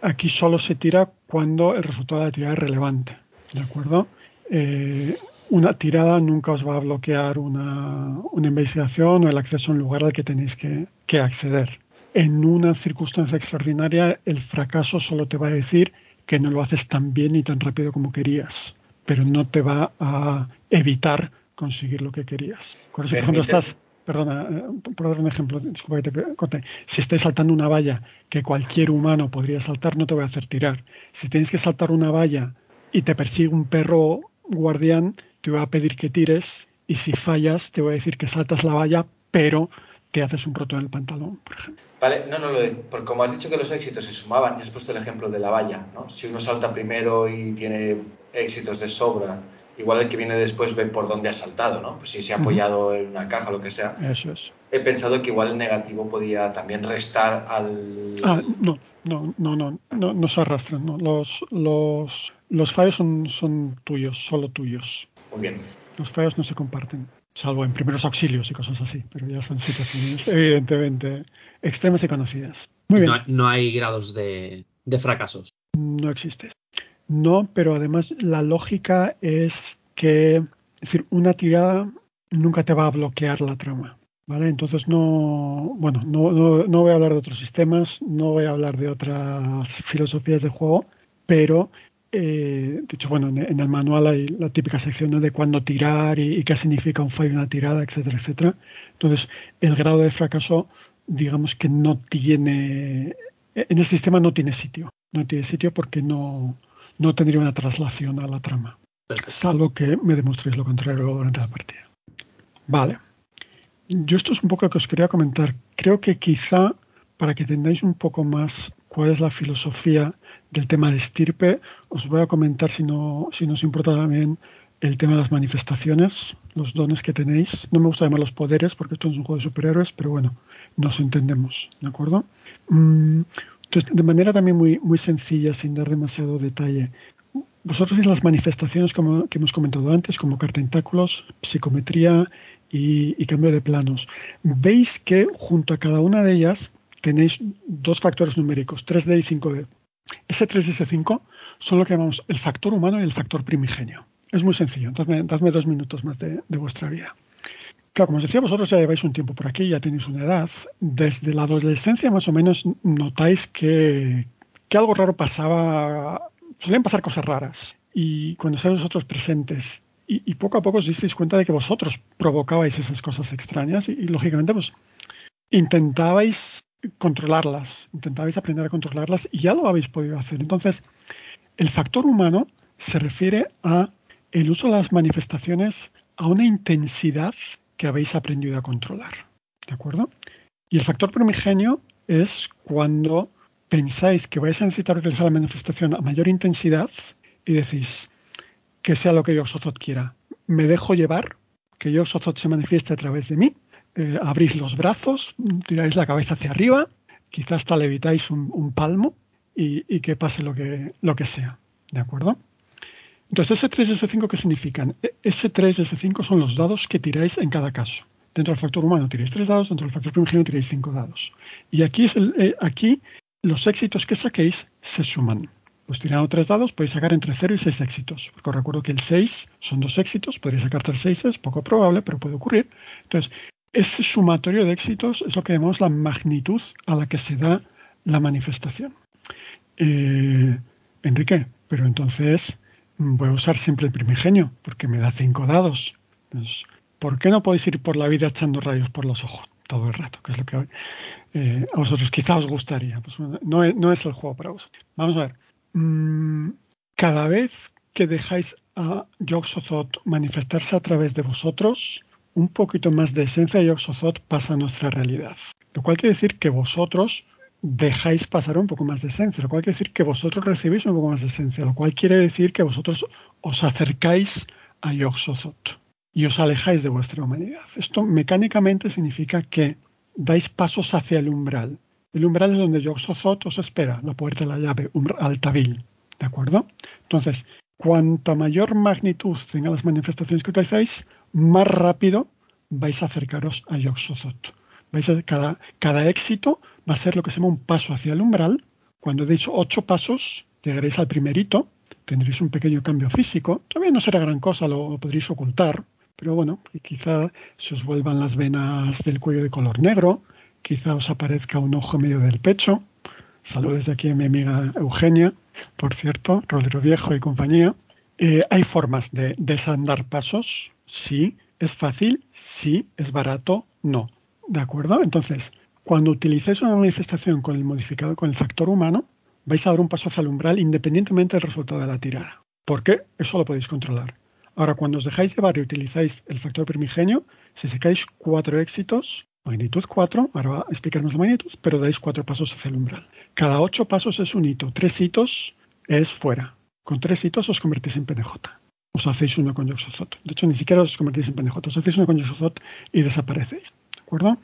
aquí solo se tira cuando el resultado de la tirada es relevante. ¿De acuerdo? Eh, una tirada nunca os va a bloquear una, investigación o el acceso a un lugar al que tenéis que, que acceder. En una circunstancia extraordinaria, el fracaso solo te va a decir que no lo haces tan bien y tan rápido como querías, pero no te va a evitar conseguir lo que querías. Por ejemplo, estás, perdona, eh, por dar un ejemplo, disculpa que te corte, si estás saltando una valla que cualquier humano podría saltar, no te voy a hacer tirar. Si tienes que saltar una valla y te persigue un perro guardián, te voy a pedir que tires y si fallas te voy a decir que saltas la valla, pero te haces un roto en el pantalón, por ejemplo. Vale, no, no lo digo, porque como has dicho que los éxitos se sumaban, y has puesto el ejemplo de la valla, ¿no? Si uno salta primero y tiene éxitos de sobra, igual el que viene después ve por dónde ha saltado, ¿no? Pues si se ha apoyado en una caja o lo que sea. Eso es. He pensado que igual el negativo podía también restar al... Ah, no, no, no, no, no, no se arrastran, no. Los, los, los fallos son, son tuyos, solo tuyos. Muy bien. Los fallos no se comparten, salvo en primeros auxilios y cosas así, pero ya son situaciones evidentemente extremas y conocidas. Muy bien. No, hay grados de, fracasos. No existe. No, pero además la lógica es que, es decir, una tirada nunca te va a bloquear la trama. ¿Vale? Entonces no, bueno, no, no, voy a hablar de otros sistemas, no voy a hablar de otras filosofías de juego, pero eh, de hecho, bueno, en, el manual hay la típica sección de cuándo tirar y, qué significa un fallo, una tirada, etcétera, etcétera. Entonces, el grado de fracaso, digamos que no tiene, en el sistema no tiene sitio. No tiene sitio porque no, no tendría una traslación a la trama. Salvo que me demostréis lo contrario durante la partida. Vale. Yo esto es un poco lo que os quería comentar. Creo que quizá para que tengáis un poco más cuál es la filosofía del tema de estirpe, os voy a comentar, si no, si nos importa también, el tema de las manifestaciones, los dones que tenéis. No me gusta llamar los poderes porque esto es un juego de superhéroes, pero bueno, nos entendemos, ¿de acuerdo? Mm, entonces, de manera también muy, muy sencilla, sin dar demasiado detalle, vosotros veis las manifestaciones como, que hemos comentado antes, como cartentáculos, psicometría y, y cambio de planos. Veis que junto a cada una de ellas tenéis dos factores numéricos, 3D y 5D. Ese 3 y ese 5 son lo que llamamos el factor humano y el factor primigenio. Es muy sencillo, dadme, dadme dos minutos más de, vuestra vida. Claro, como os decía, vosotros ya lleváis un tiempo por aquí, ya tenéis una edad. Desde la adolescencia más o menos notáis que, algo raro pasaba, solían pasar cosas raras. Y cuando estáis vosotros presentes y, poco a poco os disteis cuenta de que vosotros provocabais esas cosas extrañas y, y lógicamente pues intentabais controlarlas, intentabais aprender a controlarlas y ya lo habéis podido hacer. Entonces, el factor humano se refiere a el uso de las manifestaciones a una intensidad que habéis aprendido a controlar. ¿De acuerdo? Y el factor primigenio es cuando pensáis que vais a necesitar utilizar la manifestación a mayor intensidad y decís que sea lo que yo quiera. Me dejo llevar, que yo se manifieste a través de mí eh, abrís los brazos, tiráis la cabeza hacia arriba, quizás hasta levitáis un, palmo y, que pase lo que, lo que sea. ¿De acuerdo? Entonces, S3 y S5, ¿qué significan? S3 y S5 son los dados que tiráis en cada caso. Dentro del factor humano tiráis tres dados, dentro del factor primigenio tiráis cinco dados. Y aquí, es eh, aquí los éxitos que saquéis se suman. Pues tirando tres dados podéis sacar entre 0 y 6 éxitos. Porque os recuerdo que el 6 son dos éxitos, podréis sacar tres 6, es poco probable, pero puede ocurrir. Entonces, ese sumatorio de éxitos es lo que llamamos la magnitud a la que se da la manifestación. Eh, Enrique, pero entonces voy a usar siempre el primigenio, porque me da cinco dados. ¿Por qué no podéis ir por la vida echando rayos por los ojos todo el rato? Que es lo que eh, a vosotros quizá os gustaría. Pues no, es, el juego para vosotros. Vamos a ver. Mm, cada vez que dejáis a Yog manifestarse a través de vosotros, un poquito más de esencia y Oxozoth pasa a nuestra realidad. Lo cual quiere decir que vosotros dejáis pasar un poco más de esencia, lo cual quiere decir que vosotros recibís un poco más de esencia, lo cual quiere decir que vosotros os acercáis a Yoxozoth y os alejáis de vuestra humanidad. Esto mecánicamente significa que dais pasos hacia el umbral El umbral es donde Yoxozoth os espera, la puerta de la llave, Altavil. ¿De acuerdo? Entonces, cuanta mayor magnitud tengan las manifestaciones que utilizáis, más rápido vais a acercaros a Yoxozoth. Vais a, cada, cada éxito va a ser lo que se llama un paso hacia el umbral. Cuando deis ocho pasos, llegaréis al primerito, tendréis un pequeño cambio físico. Todavía no será gran cosa, lo, podréis ocultar, pero bueno, quizá se os vuelvan las venas del cuello de color negro, quizá os aparezca un ojo medio del pecho. Saludos desde aquí a mi amiga Eugenia, por cierto, Rodrigo Viejo y compañía. Eh, hay formas de desandar pasos, sí. ¿Es fácil? Sí. ¿Es barato? No. ¿De acuerdo? Entonces, cuando utilicéis una manifestación con el modificador, con el factor humano, vais a dar un paso hacia el umbral independientemente del resultado de la tirada. ¿Por qué? Eso lo podéis controlar. Ahora, cuando os dejáis llevar y utilizáis el factor primigenio, si sacáis cuatro éxitos, magnitud 4, ahora va a explicarnos la magnitud, pero dais cuatro pasos hacia el umbral. Cada ocho pasos es un hito, tres hitos es fuera. Con tres hitos os convertís en PNJ. Os hacéis uno con Yoxozot. De hecho, ni siquiera os convertís en PNJ, os hacéis uno con Yoxozot y desaparecéis. ¿De acuerdo?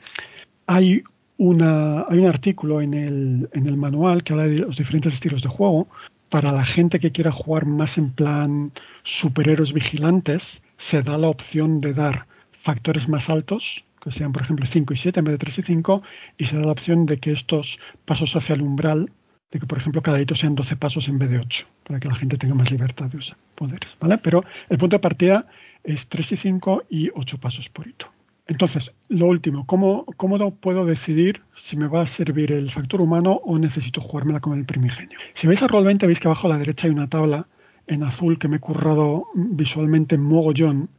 Hay hay un artículo en el, en el manual que habla de los diferentes estilos de juego. Para la gente que quiera jugar más en plan superhéroes vigilantes, se da la opción de dar factores más altos, que sean por ejemplo 5 y 7 en vez de 3 y 5, y se da la opción de que estos pasos hacia el umbral, de que por ejemplo cada hito sean 12 pasos en vez de 8, para que la gente tenga más libertad de usar poderes. ¿vale? Pero el punto de partida es 3 y 5 y 8 pasos por hito. Entonces, lo último, ¿cómo, ¿cómo puedo decidir si me va a servir el factor humano o necesito jugármela con el primigenio? Si veis a Roll20, veis que abajo a la derecha hay una tabla en azul que me he currado visualmente mogollón,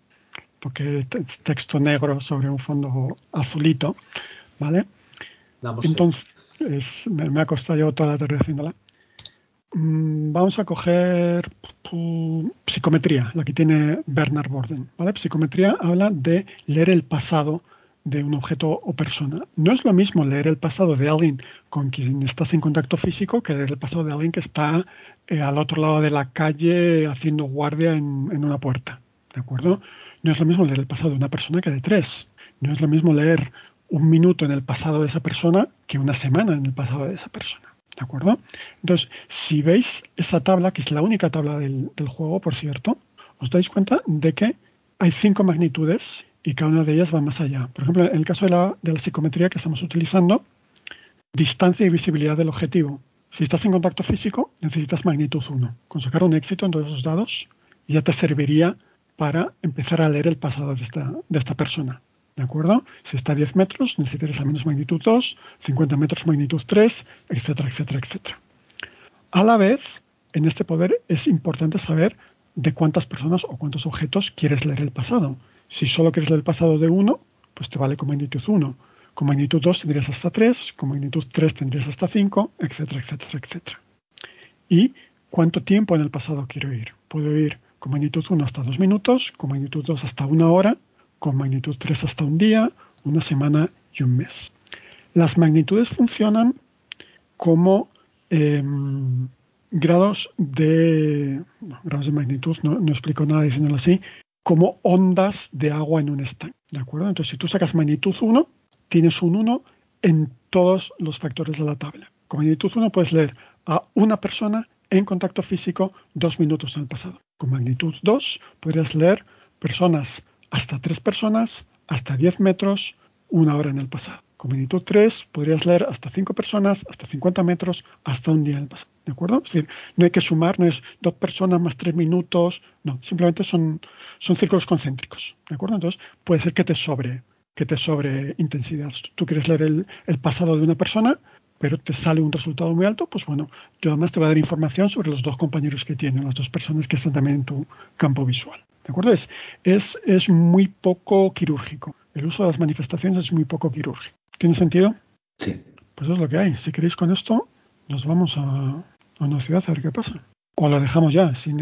porque es texto negro sobre un fondo azulito, ¿vale? Entonces, me, ha costado yo toda la tarde haciéndola. Mm, vamos a coger psicometría, la que tiene Bernard Borden. ¿vale? Psicometría habla de leer el pasado de un objeto o persona. No es lo mismo leer el pasado de alguien con quien estás en contacto físico que leer el pasado de alguien que está eh, al otro lado de la calle haciendo guardia en, en, una puerta. ¿De acuerdo? No es lo mismo leer el pasado de una persona que de tres. No es lo mismo leer un minuto en el pasado de esa persona que una semana en el pasado de esa persona. ¿De acuerdo? Entonces, si veis esa tabla, que es la única tabla del, juego, por cierto, os dais cuenta de que hay cinco magnitudes y cada una de ellas va más allá. Por ejemplo, en el caso de la, de la psicometría que estamos utilizando, distancia y visibilidad del objetivo. Si estás en contacto físico, necesitas magnitud 1. Con sacar un éxito en todos esos dados, ya te serviría para empezar a leer el pasado de esta, de esta persona. ¿De acuerdo? Si está a 10 metros, necesitarás al menos magnitud 2, 50 metros magnitud 3, etcétera, etcétera, etcétera. A la vez, en este poder es importante saber de cuántas personas o cuántos objetos quieres leer el pasado. Si solo quieres leer el pasado de uno, pues te vale con magnitud 1. Con magnitud 2 tendrías hasta 3, con magnitud 3 tendrías hasta 5, etcétera, etcétera, etcétera. ¿Y cuánto tiempo en el pasado quiero ir? Puedo ir con magnitud 1 hasta 2 minutos, con magnitud 2 hasta una hora, con magnitud 3 hasta un día, una semana y un mes. Las magnitudes funcionan como em, grados de grados de magnitud, no, explico nada diciéndolo así, como ondas de agua en un estanque. ¿De acuerdo? Entonces, si tú sacas magnitud 1, tienes un 1 en todos los factores de la tabla. Con magnitud 1 puedes leer a una persona en contacto físico dos minutos el pasado. Con magnitud 2 podrías leer personas hasta tres personas, hasta 10 metros, una hora en el pasado. Con magnitud 3 podrías leer hasta 5 personas, hasta 50 metros, hasta un día en el pasado. ¿De acuerdo? Es decir, no hay que sumar, no es dos personas más tres minutos, no, simplemente son, son círculos concéntricos. ¿De acuerdo? Entonces puede ser que te sobre, que te sobre intensidad. Tú quieres leer el, el pasado de una persona, pero te sale un resultado muy alto, pues bueno, yo además te voy a dar información sobre los dos compañeros que tienen, las dos personas que están también en tu campo visual. ¿De acuerdo? Es, es, muy poco quirúrgico. El uso de las manifestaciones es muy poco quirúrgico. ¿Tiene sentido? Sí. Pues es lo que hay. Si queréis con esto, nos vamos a, una ciudad a ver qué pasa. O lo dejamos ya, si,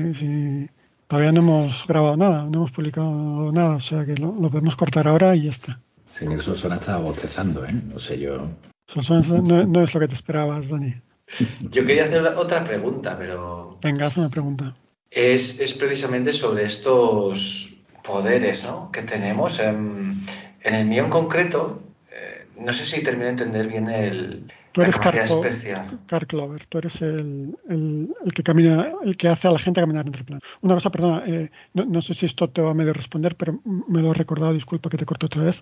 todavía no hemos grabado nada, no hemos publicado nada, o sea que lo, podemos cortar ahora y ya está. Señor Solsona estaba bostezando, ¿eh? No sé yo. No, no es lo que te esperabas, Dani. Yo quería hacer otra pregunta, pero. Venga, haz una pregunta es, precisamente sobre estos poderes que tenemos. En, el mío en concreto, eh, no sé si termino de entender bien el, tú eres Car, Clover, tú eres el, que camina, el que hace a la gente caminar entre planos. Una cosa, perdona, eh, no, sé si esto te va a medio responder, pero me lo he recordado, disculpa que te corto otra vez.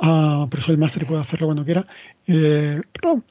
Uh, pero soy el máster y puedo hacerlo cuando quiera. Eh, pero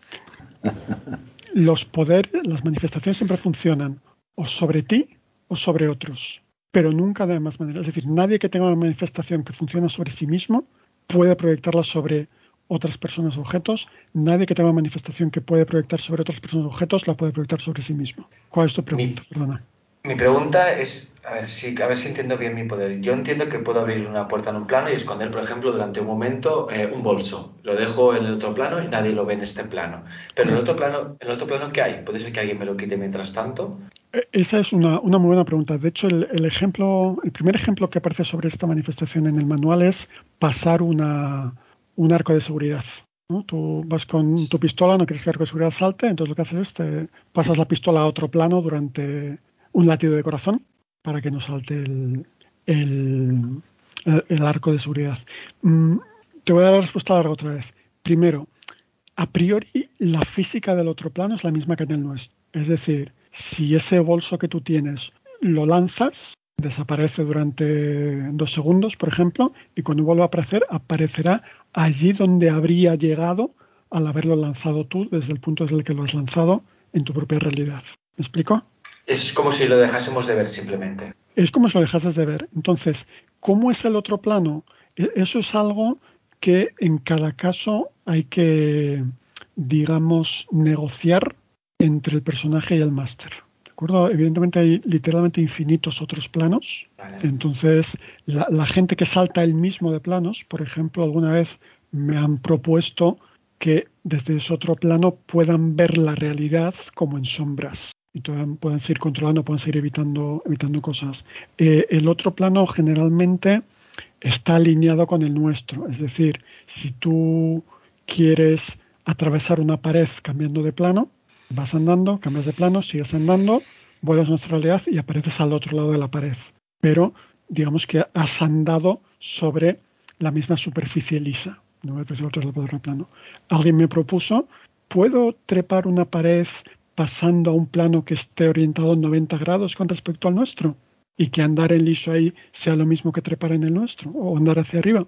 *laughs* los poderes, las manifestaciones siempre funcionan o sobre ti o sobre otros, pero nunca de más maneras. Es decir, nadie que tenga una manifestación que funciona sobre sí mismo puede proyectarla sobre otras personas objetos. Nadie que tenga una manifestación que puede proyectar sobre otras personas objetos la puede proyectar sobre sí mismo. ¿Cuál es tu pregunta? Perdona. Mi pregunta es, a ver, si, a ver si entiendo bien mi poder. Yo entiendo que puedo abrir una puerta en un plano y esconder, por ejemplo, durante un momento eh, un bolso. Lo dejo en el otro plano y nadie lo ve en este plano. Pero en el otro plano, en el otro plano ¿qué hay? ¿Puede ser que alguien me lo quite mientras tanto? E, esa es una, una muy buena pregunta. De hecho, el, ejemplo, el primer ejemplo que aparece sobre esta manifestación en el manual es pasar una, un arco de seguridad. Tú vas con tu pistola, no quieres que el arco de seguridad salte, entonces lo que haces es te pasas la pistola a otro plano durante un latido de corazón para que no salte el, el, arco de seguridad. Mm, te voy a dar la respuesta larga otra vez. Primero, a priori la física del otro plano es la misma que en el nuestro. Es decir, si ese bolso que tú tienes lo lanzas, desaparece durante dos segundos, por ejemplo, y cuando vuelva a aparecer, aparecerá allí donde habría llegado al haberlo lanzado tú desde el punto desde el que lo has lanzado en tu propia realidad. ¿Me explico? Es como si lo dejásemos de ver simplemente. Es como si lo dejases de ver. Entonces, ¿cómo es el otro plano? E, eso es algo que en cada caso hay que, digamos, negociar entre el personaje y el máster. ¿De acuerdo? Evidentemente hay literalmente infinitos otros planos. Entonces, la, la gente que salta el mismo de planos, por ejemplo, alguna vez me han propuesto que desde ese otro plano puedan ver la realidad como en sombras y pueden seguir controlando, pueden seguir evitando, evitando cosas. Eh, el otro plano generalmente está alineado con el nuestro, es decir, si tú quieres atravesar una pared cambiando de plano, vas andando, cambias de plano, sigues andando, vuelves a nuestra realidad y apareces al otro lado de la pared. Pero digamos que has andado sobre la misma superficie lisa. No a otro lado plano. Alguien me propuso, ¿puedo trepar una pared pasando a un plano que esté orientado en 90 grados con respecto al nuestro y que andar en liso ahí sea lo mismo que trepar en el nuestro o andar hacia arriba.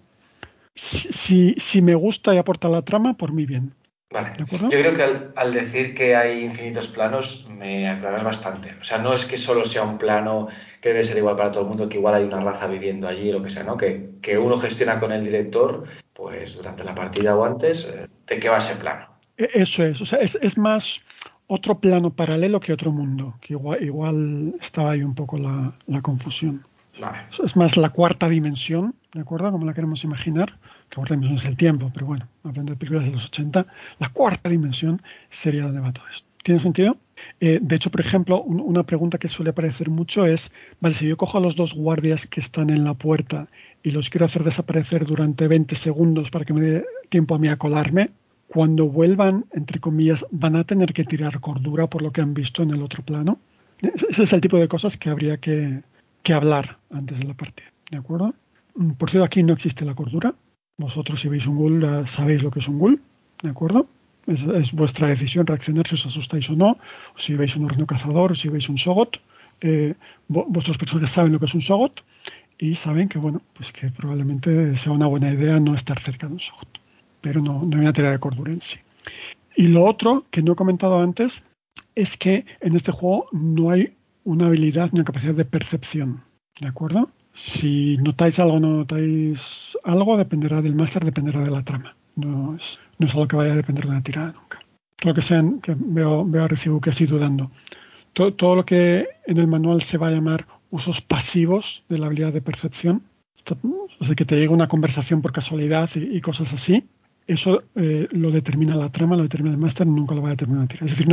Si, si, me gusta y aporta la trama, por mí bien. Vale. Yo creo que al, decir que hay infinitos planos me aclaras bastante. O sea, no es que solo sea un plano que debe ser igual para todo el mundo, que igual hay una raza viviendo allí lo que sea, ¿no? Que, que uno gestiona con el director, pues durante la partida o antes, eh, de qué va ese plano. E, eso es, o sea, es, es más otro plano paralelo que otro mundo, que igual, igual estaba ahí un poco la, confusión. Es más la cuarta dimensión, ¿de acuerdo? Como la queremos imaginar. La cuarta dimensión es el tiempo, pero bueno, hablando de películas de los 80, la cuarta dimensión sería donde va todo esto. ¿Tiene sentido? Eh, de hecho, por ejemplo, una pregunta que suele aparecer mucho es, vale, si yo cojo a los dos guardias que están en la puerta y los quiero hacer desaparecer durante 20 segundos para que me dé tiempo a mí a colarme, cuando vuelvan, entre comillas, van a tener que tirar cordura por lo que han visto en el otro plano. Ese es el tipo de cosas que habría que, hablar antes de la partida. ¿De acuerdo? Mm, por cierto, aquí no existe la cordura. Vosotros, si veis un ghoul, sabéis lo que es un ghoul. ¿De acuerdo? Es, vuestra decisión reaccionar si os asustáis o no. Si veis un horno cazador, si veis un sogot. Eh, vuestros personajes saben lo que es un sogot y saben que, bueno, pues que probablemente sea una buena idea no estar cerca de un sogot pero no, no hay una teoría de cordura en sí. Y lo otro que no he comentado antes es que en este juego no hay una habilidad ni una capacidad de percepción. ¿De acuerdo? Si notáis algo no notáis algo, dependerá del máster, dependerá de la trama. No es, no es algo que vaya a depender de una tirada nunca. Todo lo que sean, que veo, veo a Recibo que estoy dudando. Todo, todo, lo que en el manual se va a llamar usos pasivos de la habilidad de percepción, o sea, que te llegue una conversación por casualidad y cosas así, eso eh, lo determina la trama, lo determina el máster, nunca lo va a determinar la tira. Es decir,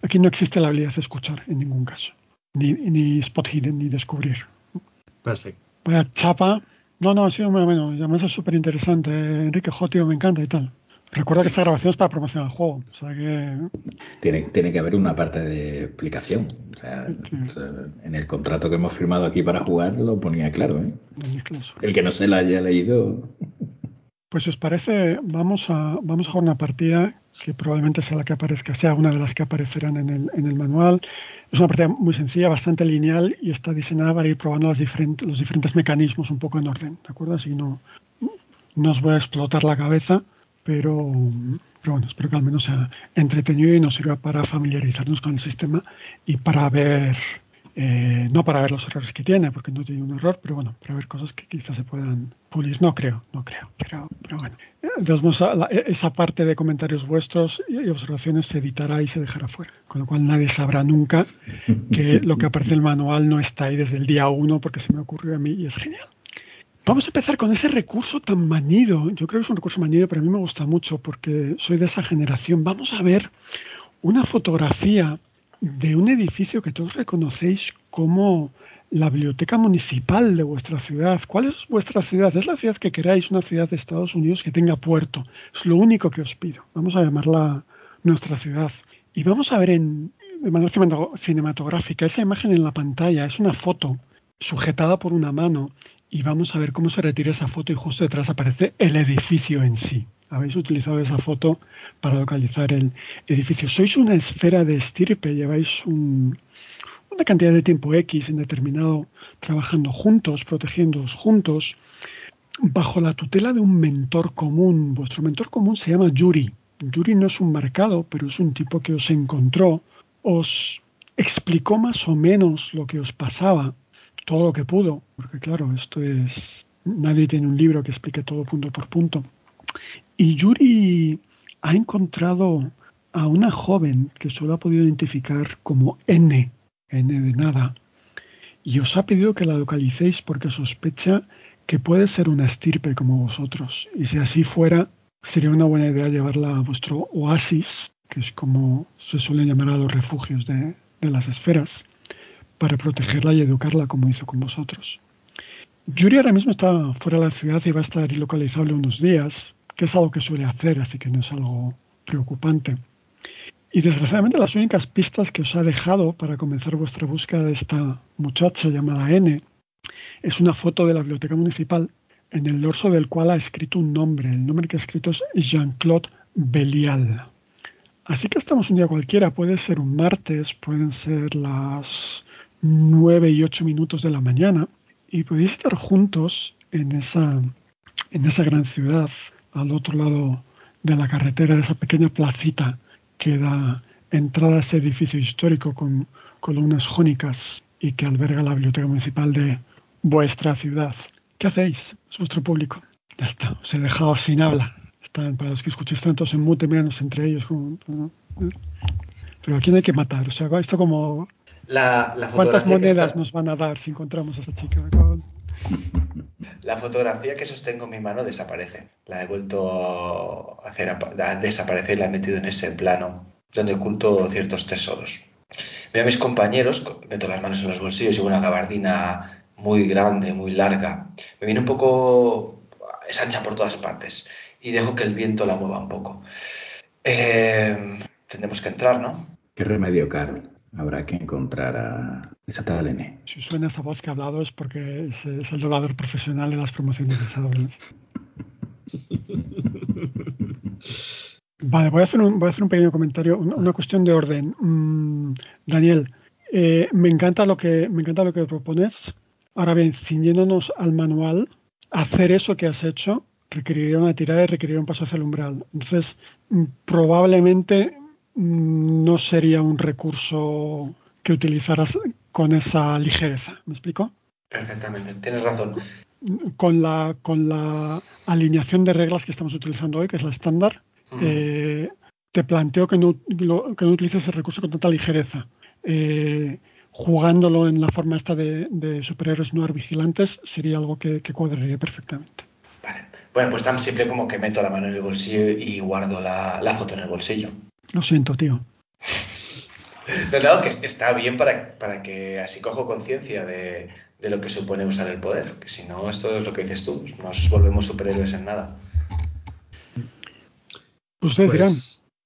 aquí no existe la habilidad de escuchar en ningún caso, ni, ni spot hidden, ni descubrir. Perfecto. Vaya chapa. No, no, ha sido muy bueno. Además es súper interesante. Enrique Jotio me encanta y tal. Recuerda que esta grabación es para promocionar el juego. O sea que... tiene, tiene que haber una parte de explicación. O sea, en el contrato que hemos firmado aquí para jugar lo ponía claro. ¿eh? El que no se la haya leído. Pues si os parece, vamos a, vamos a jugar una partida que probablemente sea la que aparezca, sea una de las que aparecerán en el, en el manual. Es una partida muy sencilla, bastante lineal y está diseñada para ir probando los diferentes, los diferentes mecanismos un poco en orden, ¿de acuerdo? Así no, no os voy a explotar la cabeza, pero, pero bueno, espero que al menos sea entretenido y nos sirva para familiarizarnos con el sistema y para ver eh, no para ver los errores que tiene, porque no tiene un error, pero bueno, para ver cosas que quizás se puedan pulir. No creo, no creo, pero, pero bueno. Entonces, esa parte de comentarios vuestros y observaciones se editará y se dejará fuera, con lo cual nadie sabrá nunca que *laughs* lo que aparece en el manual no está ahí desde el día uno porque se me ocurrió a mí y es genial. Vamos a empezar con ese recurso tan manido. Yo creo que es un recurso manido, pero a mí me gusta mucho porque soy de esa generación. Vamos a ver una fotografía de un edificio que todos reconocéis como la biblioteca municipal de vuestra ciudad. ¿Cuál es vuestra ciudad? Es la ciudad que queráis, una ciudad de Estados Unidos que tenga puerto. Es lo único que os pido. Vamos a llamarla nuestra ciudad. Y vamos a ver en, de manera cinematográfica esa imagen en la pantalla. Es una foto sujetada por una mano y vamos a ver cómo se retira esa foto y justo detrás aparece el edificio en sí habéis utilizado esa foto para localizar el edificio. Sois una esfera de estirpe, lleváis una cantidad de tiempo X indeterminado trabajando juntos, protegiéndoos juntos, bajo la tutela de un mentor común. Vuestro mentor común se llama Yuri. Yuri no es un marcado, pero es un tipo que os encontró, os explicó más o menos lo que os pasaba, todo lo que pudo, porque claro, esto es... Nadie tiene un libro que explique todo punto por punto. Y Yuri ha encontrado a una joven que solo ha podido identificar como N, N de nada, y os ha pedido que la localicéis porque sospecha que puede ser una estirpe como vosotros. Y si así fuera, sería una buena idea llevarla a vuestro oasis, que es como se suelen llamar a los refugios de, de las esferas, para protegerla y educarla como hizo con vosotros. Yuri ahora mismo está fuera de la ciudad y va a estar ilocalizable unos días, que es algo que suele hacer, así que no es algo preocupante. Y desgraciadamente las únicas pistas que os ha dejado para comenzar vuestra búsqueda de esta muchacha llamada N es una foto de la biblioteca municipal en el dorso del cual ha escrito un nombre. El nombre que ha escrito es Jean-Claude Belial. Así que estamos un día cualquiera, puede ser un martes, pueden ser las 9 y 8 minutos de la mañana y podéis estar juntos en esa, en esa gran ciudad al otro lado de la carretera, de esa pequeña placita que da entrada a ese edificio histórico con columnas jónicas y que alberga la biblioteca municipal de vuestra ciudad. ¿Qué hacéis? Es vuestro público. Ya está, os he dejado sin habla. Están, para los que escuchéis tantos en mute, menos entre ellos. Pero a quién hay que matar. O sea, esto como... La, ¿Cuántas monedas nos van a dar si encontramos a esa chica? *laughs* La fotografía que sostengo en mi mano desaparece. La he vuelto a, hacer a desaparecer y la he metido en ese plano donde oculto ciertos tesoros. Veo a mis compañeros, meto las manos en los bolsillos y una gabardina muy grande, muy larga. Me viene un poco. es ancha por todas partes y dejo que el viento la mueva un poco. Eh, tendremos que entrar, ¿no? ¿Qué remedio, Carl? Habrá que encontrar a esa tal N. Si suena esa voz que ha hablado es porque es, el doblador profesional de las promociones de Shadowlands. *laughs* vale, voy a, hacer un, voy a hacer un pequeño comentario, una, cuestión de orden. Mm, Daniel, eh, me encanta lo que me encanta lo que propones. Ahora bien, ciñéndonos al manual, hacer eso que has hecho requeriría una tirada y requeriría un paso hacia el umbral. Entonces, mm, probablemente no sería un recurso que utilizaras con esa ligereza. ¿Me explico? Perfectamente, tienes razón. Con la, con la alineación de reglas que estamos utilizando hoy, que es la estándar, eh, te planteo que no, que no utilices ese recurso con tanta ligereza. Eh, jugándolo en la forma esta de, superhéroes no vigilantes sería algo que, cuadraría perfectamente. Vale. Bueno, pues tan simple como que meto la mano en el bolsillo y guardo la, la foto en el bolsillo. Lo siento, tío. No, no, que está bien para, para que así cojo conciencia de, lo que supone usar el poder. Que si no, esto es lo que dices tú. Nos volvemos superhéroes en nada. Ustedes pues, dirán.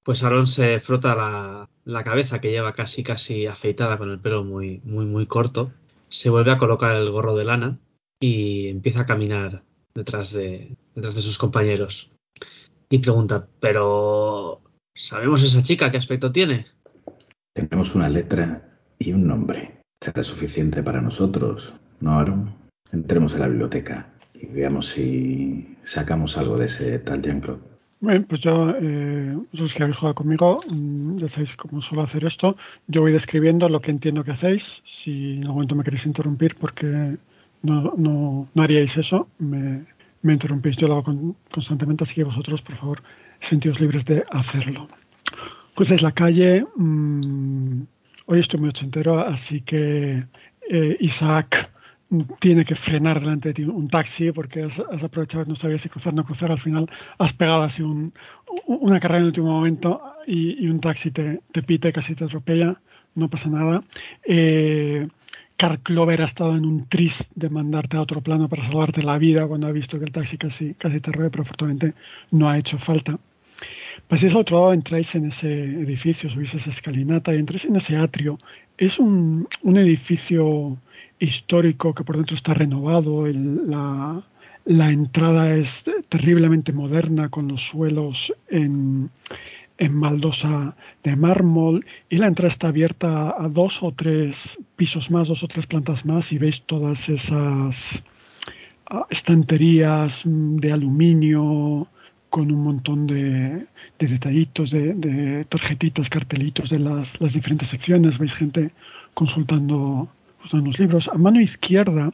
Pues Aaron se frota la, la, cabeza que lleva casi casi afeitada con el pelo muy, muy, muy corto. Se vuelve a colocar el gorro de lana y empieza a caminar detrás de, detrás de sus compañeros. Y pregunta, pero ¿sabemos esa chica qué aspecto tiene? Tenemos una letra y un nombre. ¿Será suficiente para nosotros? ¿No, Aaron? Entremos en la biblioteca y veamos si sacamos algo de ese tal Jean-Claude. Bien, pues yo, eh, los que habéis jugado conmigo, mm, ya sabéis cómo suelo hacer esto. Yo voy describiendo lo que entiendo que hacéis. Si en algún momento me queréis interrumpir porque no, no, no haríais eso, me, me interrumpís. Yo lo hago constantemente, así que vosotros, por favor, sentidos libres de hacerlo. Cruzáis la calle. Mmm, hoy estoy muy ochentero, así que eh, Isaac tiene que frenar delante de ti un taxi porque has, has, aprovechado, no sabías si cruzar o no cruzar, al final has pegado así un, una carrera en el último momento y, un taxi te, te, pite, casi te atropella, no pasa nada. Eh, Carl Clover ha estado en un tris de mandarte a otro plano para salvarte la vida cuando ha visto que el taxi casi, casi te robe, pero afortunadamente no ha hecho falta. Paséis al otro lado, entráis en ese edificio, subís esa escalinata y entráis en ese atrio. Es un, un edificio histórico que por dentro está renovado, la, entrada es terriblemente moderna con los suelos en, en baldosa de mármol y la entrada está abierta a dos o tres pisos más, dos o tres plantas más y veis todas esas estanterías de aluminio con un montón de, de detallitos, de, tarjetitas, cartelitos de las, diferentes secciones. Veis gente consultando en los libros. A mano izquierda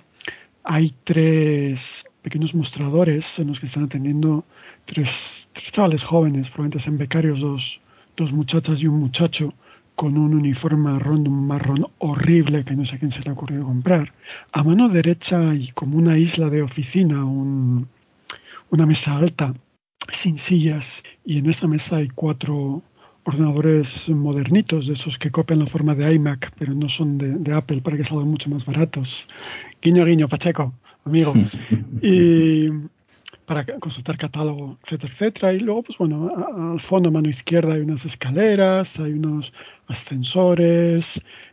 hay tres pequeños mostradores en los que están atendiendo tres chavales jóvenes, probablemente sean becarios, dos, dos muchachas y un muchacho, con un uniforme marrón, un marrón horrible que no sé a quién se le ha ocurrido comprar. A mano derecha hay como una isla de oficina, un, una mesa alta, sin sillas, y en esa mesa hay cuatro ordenadores modernitos, de esos que copian la forma de iMac, pero no son de, de Apple para que salgan mucho más baratos. Guiño, guiño, Pacheco, amigo. *laughs* y para consultar catálogo, etcétera, etcétera. Y luego, pues bueno, al fondo, a mano izquierda, hay unas escaleras, hay unos ascensores,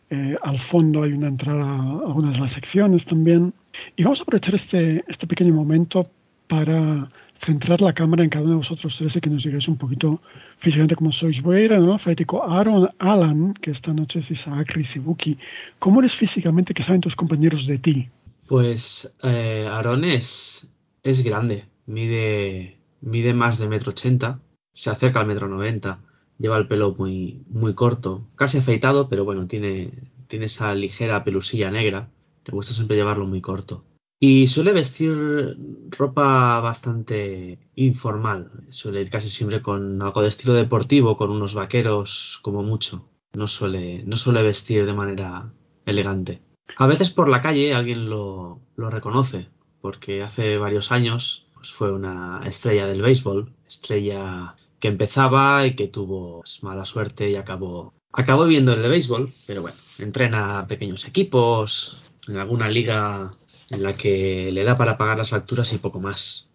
eh, al fondo hay una entrada a algunas de las secciones también. Y vamos a aprovechar este, este pequeño momento para centrar la cámara en cada uno de vosotros tres y que nos digáis un poquito físicamente cómo sois. Voy a ir al alfabético. Aaron Alan, que esta noche es Isaac Rizibuki. ¿Cómo eres físicamente? ¿Qué saben tus compañeros de ti? Pues eh, Aaron es, es grande. Mide, mide más de metro ochenta. Se acerca al metro noventa. Lleva el pelo muy, muy corto. Casi afeitado, pero bueno, tiene, tiene esa ligera pelusilla negra. Le gusta siempre llevarlo muy corto. Y suele vestir ropa bastante informal. Suele ir casi siempre con algo de estilo deportivo, con unos vaqueros como mucho. No suele, no suele vestir de manera elegante. A veces por la calle alguien lo, lo reconoce, porque hace varios años pues fue una estrella del béisbol, estrella que empezaba y que tuvo pues, mala suerte y acabó, acabó viendo el de béisbol, pero bueno, entrena pequeños equipos, en alguna liga en la que le da para pagar las facturas y poco más.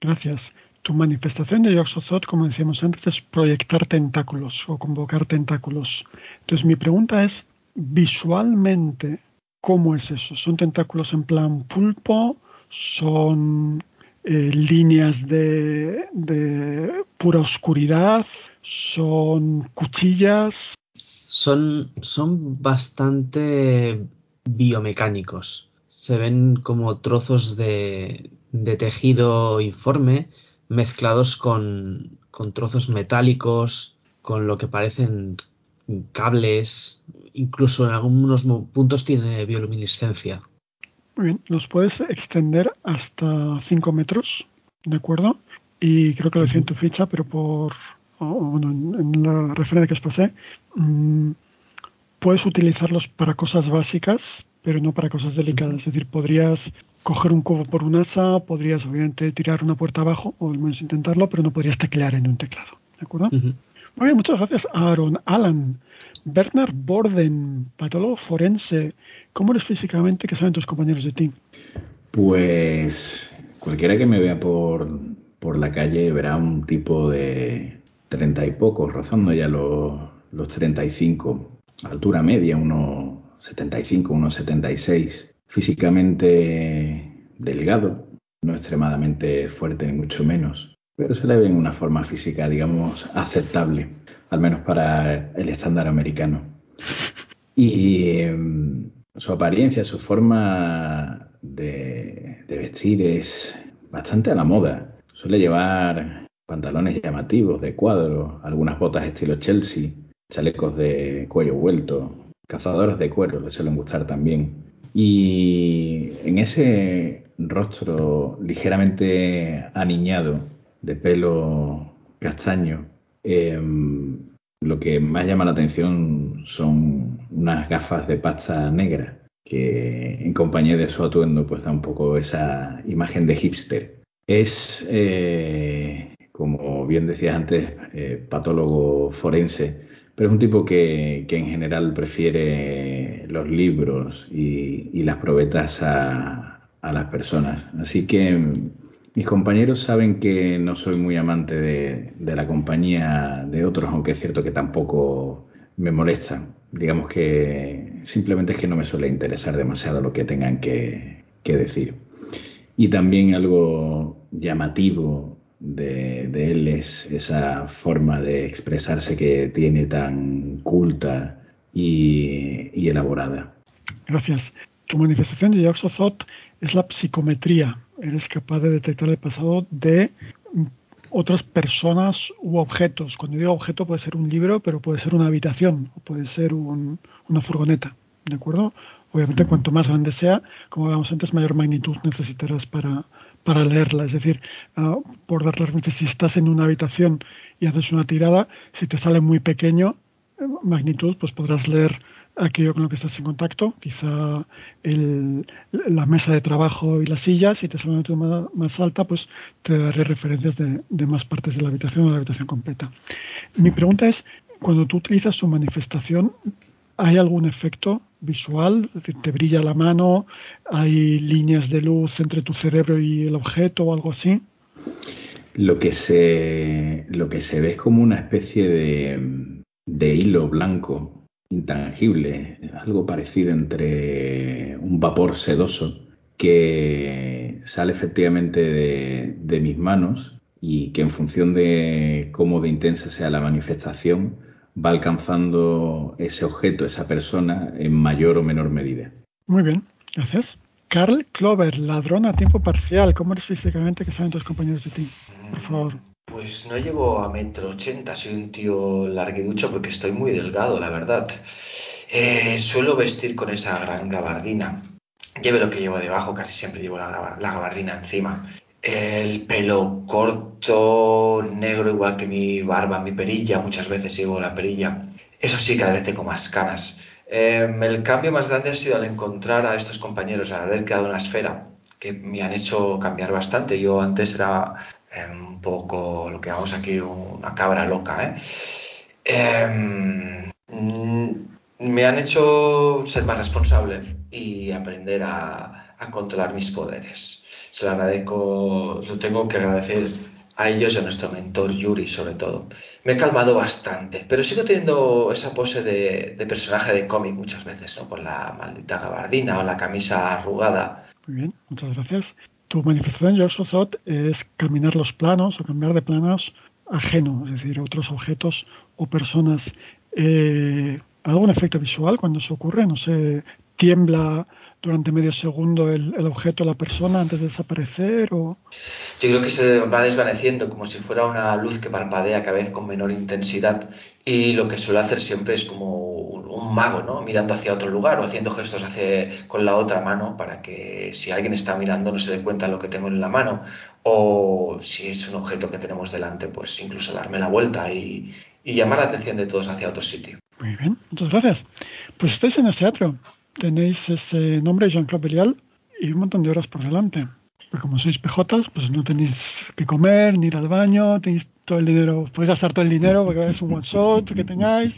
Gracias. Tu manifestación de Yoxozoth, como decíamos antes, es proyectar tentáculos o convocar tentáculos. Entonces mi pregunta es, visualmente, ¿cómo es eso? ¿Son tentáculos en plan pulpo? ¿Son eh, líneas de, de pura oscuridad? ¿Son cuchillas? Son, son bastante biomecánicos se ven como trozos de, de tejido informe mezclados con, con, trozos metálicos, con lo que parecen cables, incluso en algunos puntos tiene bioluminiscencia. Muy bien, los puedes extender hasta 5 metros, ¿de acuerdo? Y creo que lo decía en tu ficha, pero por bueno, en la referencia que os pasé, mmm, puedes utilizarlos para cosas básicas pero no para cosas delicadas. Es decir, podrías coger un cubo por un asa, podrías obviamente tirar una puerta abajo, o al menos intentarlo, pero no podrías teclear en un teclado. ¿De acuerdo? Uh -huh. Muchas gracias, Aaron. Alan, Bernard Borden, patólogo forense. ¿Cómo eres físicamente? ¿Qué saben tus compañeros de ti? Pues cualquiera que me vea por, por la calle verá un tipo de treinta y pocos, rozando ya los, los 35, altura media, uno 75, unos 76, físicamente delgado, no, extremadamente fuerte, ni mucho menos, pero se le ve en una forma física, digamos, aceptable, al menos para el estándar americano. Y em, su apariencia, su forma de, vestir es bastante a la moda. Suele llevar pantalones llamativos de cuadro, algunas botas estilo Chelsea, chalecos de cuello vuelto, cazadoras de cuero le suelen gustar también. Y en ese rostro ligeramente aniñado, de pelo castaño, em, lo que más llama la atención son unas gafas de pasta negra, que en compañía de su atuendo pues da un poco esa imagen de hipster. Es, eh, como bien decías antes, eh, patólogo forense, pero es un tipo que, en general prefiere los libros y, las probetas a, las personas. Así que mis compañeros saben que no soy muy amante de, la compañía de otros, aunque es cierto que tampoco me molestan. Digamos que simplemente es que no me suele interesar demasiado lo que tengan que decir. Y también algo llamativo de, él es esa forma de expresarse que tiene tan culta y, elaborada. Gracias. Tu manifestación de Thought es la psicometría. Eres capaz de detectar el pasado de otras personas u objetos. Cuando digo objeto puede ser un libro, pero puede ser una habitación o puede ser una furgoneta. ¿De acuerdo? Obviamente, cuanto más grande sea, como hablábamos antes, mayor magnitud necesitarás para, para leerla. Es decir, uh, por dar las si estás en una habitación y haces una tirada, si te sale muy pequeño, eh, magnitud, pues podrás leer aquello con lo que estás en contacto, quizá el, la mesa de trabajo y la silla, si te sale una altura más, alta, pues te daré referencias de, más partes de la habitación o de la habitación completa. Mi pregunta es, cuando tú utilizas su manifestación, ¿hay algún efecto visual, te brilla la mano, hay líneas de luz entre tu cerebro y el objeto o algo así. Lo que se, lo que se ve es como una especie de, de hilo blanco intangible, algo parecido entre un vapor sedoso que sale efectivamente de, mis manos y que en función de cómo de intensa sea la manifestación, va alcanzando ese objeto, esa persona, en mayor o menor medida. Muy bien, gracias. Carl Clover, ladrón a tiempo parcial. ¿Cómo eres físicamente? ¿Qué saben tus compañeros de ti? Por favor. Pues no llego a metro ochenta, soy un tío larguiducho porque estoy muy delgado, la verdad. Eh, suelo vestir con esa gran gabardina. Lleve lo que llevo debajo, casi siempre llevo la, la gabardina encima el pelo corto, negro, igual que mi barba, mi perilla, muchas veces llevo la perilla. Eso sí, cada vez tengo más canas. Em, el cambio más grande ha sido al encontrar a estos compañeros, al haber creado una esfera, que me han hecho cambiar bastante. Yo antes era un poco lo que llamamos aquí una cabra loca. ¿eh? Em, me han hecho ser más responsable y aprender a controlar mis poderes se lo agradezco, lo tengo que agradecer a ellos y a nuestro mentor Yuri sobre todo. Me he calmado bastante, pero sigo teniendo esa pose de, personaje de cómic muchas veces, ¿no? Con la maldita gabardina o la camisa arrugada. Muy bien, muchas gracias. Tu manifestación, George Thought, es caminar los planos o cambiar de planos ajenos, es decir, otros objetos o personas. Eh, ¿Algún efecto visual cuando eso ocurre? No sé, tiembla durante medio segundo el, objeto la persona antes de desaparecer? O... Yo creo que se va desvaneciendo como si fuera una luz que parpadea cada vez con menor intensidad y lo que suele hacer siempre es como un mago, ¿no? Mirando hacia otro lugar o haciendo gestos hacia, con la otra mano para que si alguien está mirando no se dé cuenta de lo que tengo en la mano o si es un objeto que tenemos delante, pues incluso darme la vuelta y, llamar la atención de todos hacia otro sitio. Muy bien, muchas gracias. Pues estáis en el teatro tenéis ese nombre, Jean-Claude Belial, y un montón de horas por delante. Porque como sois PJs, pues no tenéis que comer, ni ir al baño, tenéis todo el dinero, podéis gastar todo el dinero porque es un one shot que tengáis,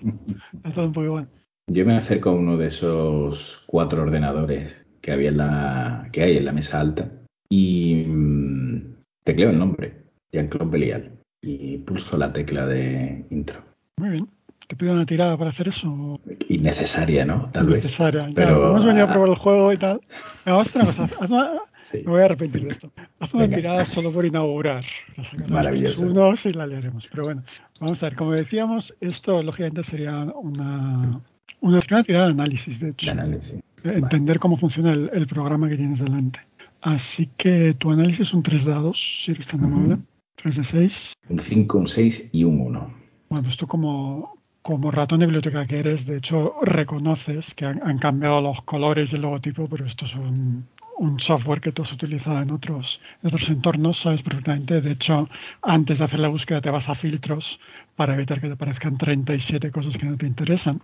es todo un igual. Yo me acerco a uno de esos cuatro ordenadores que había en la, que hay en la mesa alta y mm, tecleo el nombre, Jean-Claude Belial, y pulso la tecla de intro. Muy bien te pido una tirada para hacer eso. Innecesaria, ¿no? Tal vez. Innecesaria. Pero... hemos venido a probar el juego y tal. Vamos a hacer una cosa. Me voy a arrepentir de esto. Haz una tirada solo por inaugurar. *laughs* Maravilloso. Unos y la leeremos. Pero bueno, vamos a ver. Como decíamos, esto lógicamente sería una, una, tirada de análisis, de hecho. análisis. Entender cómo funciona el, programa que tienes delante. Así que tu análisis son tres dados, si eres tan amable. Tres de seis. Un 5, un 6 y un 1. Bueno, pues tú como, como ratón de biblioteca que eres, de hecho, reconoces que han, cambiado los colores y el logotipo, pero esto es un, software que tú has utilizado en otros, otros entornos, sabes perfectamente. De hecho, antes de hacer la búsqueda te vas a filtros para evitar que te aparezcan 37 cosas que no te interesan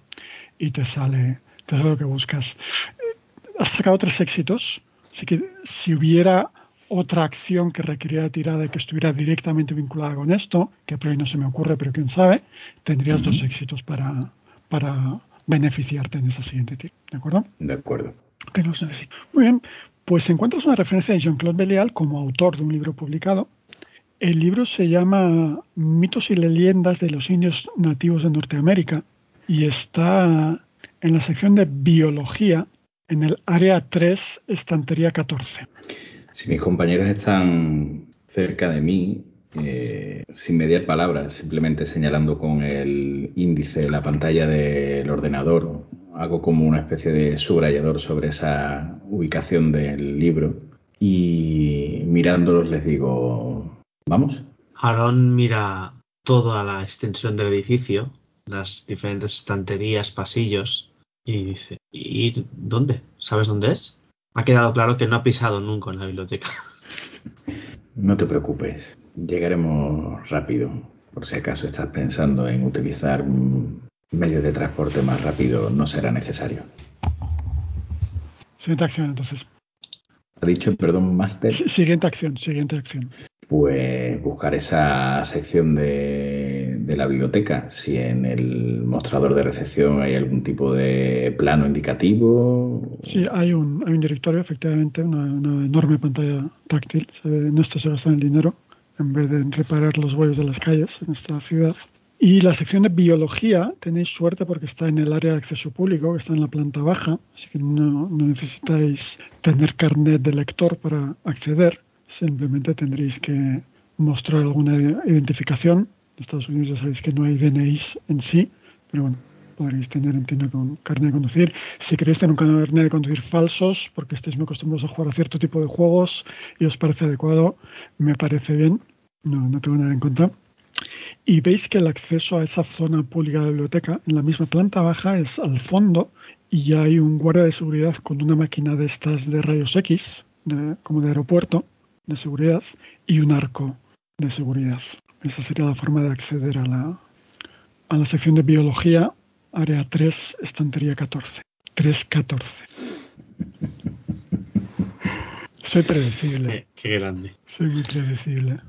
y te sale, te sale lo que buscas. Eh, has sacado tres éxitos, así que si hubiera otra acción que requiriera tirada y que estuviera directamente vinculada con esto, que por ahí no se me ocurre, pero quién sabe, tendrías dos éxitos para, para beneficiarte en esa siguiente tira. ¿De acuerdo? De acuerdo. Muy bien, pues encuentras una referencia de Jean-Claude Belial como autor de un libro publicado. El libro se llama Mitos y leyendas de los indios nativos de Norteamérica y está en la sección de biología en el área 3, estantería 14. Si mis compañeros están cerca de mí, eh, sin mediar palabras, simplemente señalando con el índice la pantalla del ordenador, hago como una especie de subrayador sobre esa ubicación del libro y mirándolos les digo, ¿vamos? Aaron mira toda la extensión del edificio, las diferentes estanterías, pasillos, y dice, ¿y dónde? ¿Sabes dónde es? Ha quedado claro que no ha pisado nunca en la biblioteca. *laughs* No te preocupes, llegaremos rápido. Por si acaso estás pensando en utilizar un medio de transporte más rápido, no será necesario. Siguiente acción, entonces. ¿Ha dicho, perdón, Master? Siguiente acción, siguiente acción. Pues buscar esa sección de, de, la biblioteca, si en el mostrador de recepción hay algún tipo de plano indicativo. Sí, hay un, hay un directorio, efectivamente, una, una enorme pantalla táctil. En esto se gasta el dinero en vez de reparar los bueyes de las calles en esta ciudad. Y la sección de biología, tenéis suerte porque está en el área de acceso público, que está en la planta baja, así que no, necesitáis tener carnet de lector para acceder, simplemente tendréis que mostrar alguna identificación. En Estados Unidos ya sabéis que no hay DNIs en sí, pero bueno, podréis tener, entiendo, con carnet de conducir. Si queréis tener un carnet de conducir falsos, porque estáis muy acostumbrados a jugar a cierto tipo de juegos y os parece adecuado, me parece bien, no, no tengo nada en contra. Y veis que el acceso a esa zona pública de la biblioteca, en la misma planta baja, es al fondo y ya hay un guardia de seguridad con una máquina de estas de rayos X, como de aeropuerto, de seguridad, y un arco de seguridad. Esa sería la forma de acceder a la, a la sección de biología, área 3, estantería 14. 314. Soy predecible. qué grande. Soy muy predecible.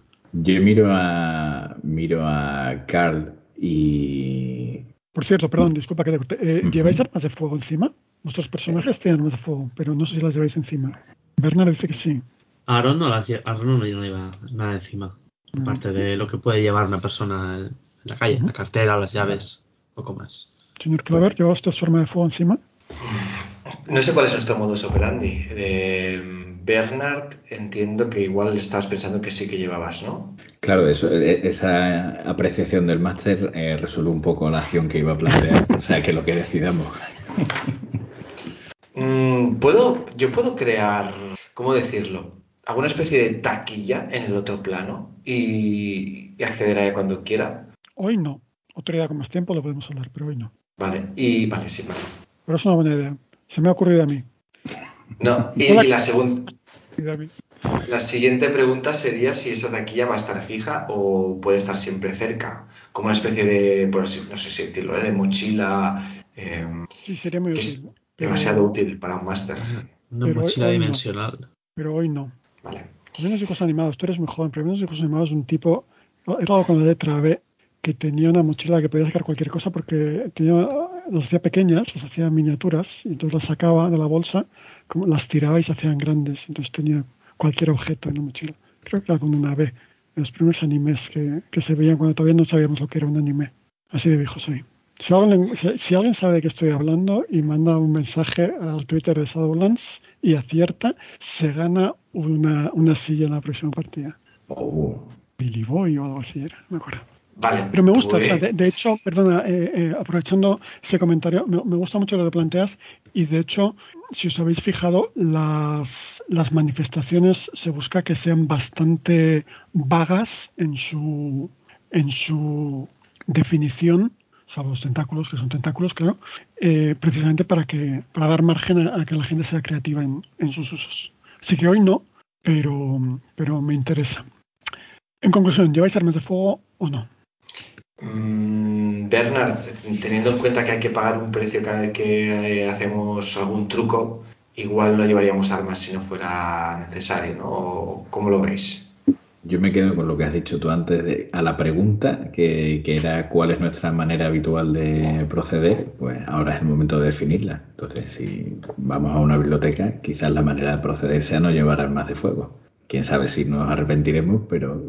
Yo miro a miro a Carl y. Por cierto, perdón, disculpa que te eh, ¿Lleváis armas de fuego encima? Vuestros personajes tienen armas de fuego, pero no sé si las lleváis encima. Bernard dice que sí. Aaron no, las, Aaron no lleva nada encima. Aparte de lo que puede llevar una persona en la calle, la cartera, las llaves, poco más. Señor Clover, ¿lleva usted su arma de fuego encima? No sé cuál es nuestro modus operandi. De Bernard, entiendo que igual estabas pensando que sí que llevabas, ¿no? Claro, eso, e, esa apreciación del máster eh, resuelve un poco la acción que iba a plantear. o sea, que lo que decidamos. *laughs* Mm, ¿Puedo, yo puedo crear, ¿cómo decirlo? ¿Alguna especie de taquilla en el otro plano y, acceder a ella cuando quiera? Hoy no. Otro día con más tiempo lo podemos hablar, pero hoy no. Vale, y vale, sí, vale. Pero es una buena idea. Se me ha ocurrido a mí. No, y, la segunda. La siguiente pregunta sería si esa taquilla va a estar fija o puede estar siempre cerca, como una especie de, por así, no sé si decirlo, ¿eh? de mochila. Em, sí, sería muy útil. Demasiado útil para un máster. Una mochila dimensional. Pero hoy no. Vale. Primeros dibujos animados, tú eres muy joven. Primeros dibujos animados, un tipo, era algo con la letra B, que tenía una mochila que podía sacar cualquier cosa porque tenía, las hacía pequeñas, las hacía miniaturas, y entonces las sacaba de la bolsa como las tiraba y se hacían grandes, entonces tenía cualquier objeto en la mochila. Creo que era con una B, los primeros animes que, que se veían cuando todavía no sabíamos lo que era un anime. Así de viejo soy. Si alguien, sabe de qué estoy hablando y manda un mensaje al Twitter de Shadowlands y acierta, se gana una, silla en la próxima partida. Oh. Billy Boy o algo así era, me acuerdo. Vale. Pero me gusta, de, pues hecho, perdona, eh, eh, aprovechando ese comentario, me, gusta mucho lo que planteas y de hecho, si os habéis fijado, las, las manifestaciones se busca que sean bastante vagas en su, en su definición salvo los tentáculos, que son tentáculos, claro, eh, precisamente para que para dar margen a, que la gente sea creativa en, en, sus usos. Así que hoy no, pero, pero me interesa. En conclusión, ¿lleváis armas de fuego o no? Mm, Bernard, teniendo en cuenta que hay que pagar un precio cada vez que eh, hacemos algún truco, igual no llevaríamos armas si no fuera necesario, ¿no? ¿Cómo lo veis? Yo me quedo con lo que has dicho tú antes de, a la pregunta, que, era cuál es nuestra manera habitual de proceder, pues ahora es el momento de definirla. Entonces, si vamos a una biblioteca, quizás la manera de proceder sea no llevar armas de fuego. Quién sabe si nos arrepentiremos, pero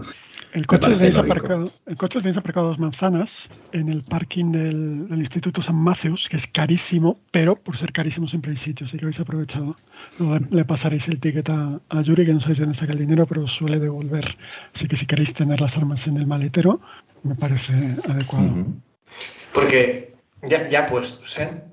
el coche, tenéis aparcado, el coche tenéis aparcado dos manzanas en el parking del, Instituto San Mateus, que es carísimo, pero por ser carísimo siempre hay sitios, así que habéis aprovechado. le, pasaréis el ticket a, Yuri, que no sabéis dónde saca el dinero, pero suele devolver. Así que si queréis tener las armas en el maletero, me parece adecuado. Porque, ya, ya puestos, ¿eh?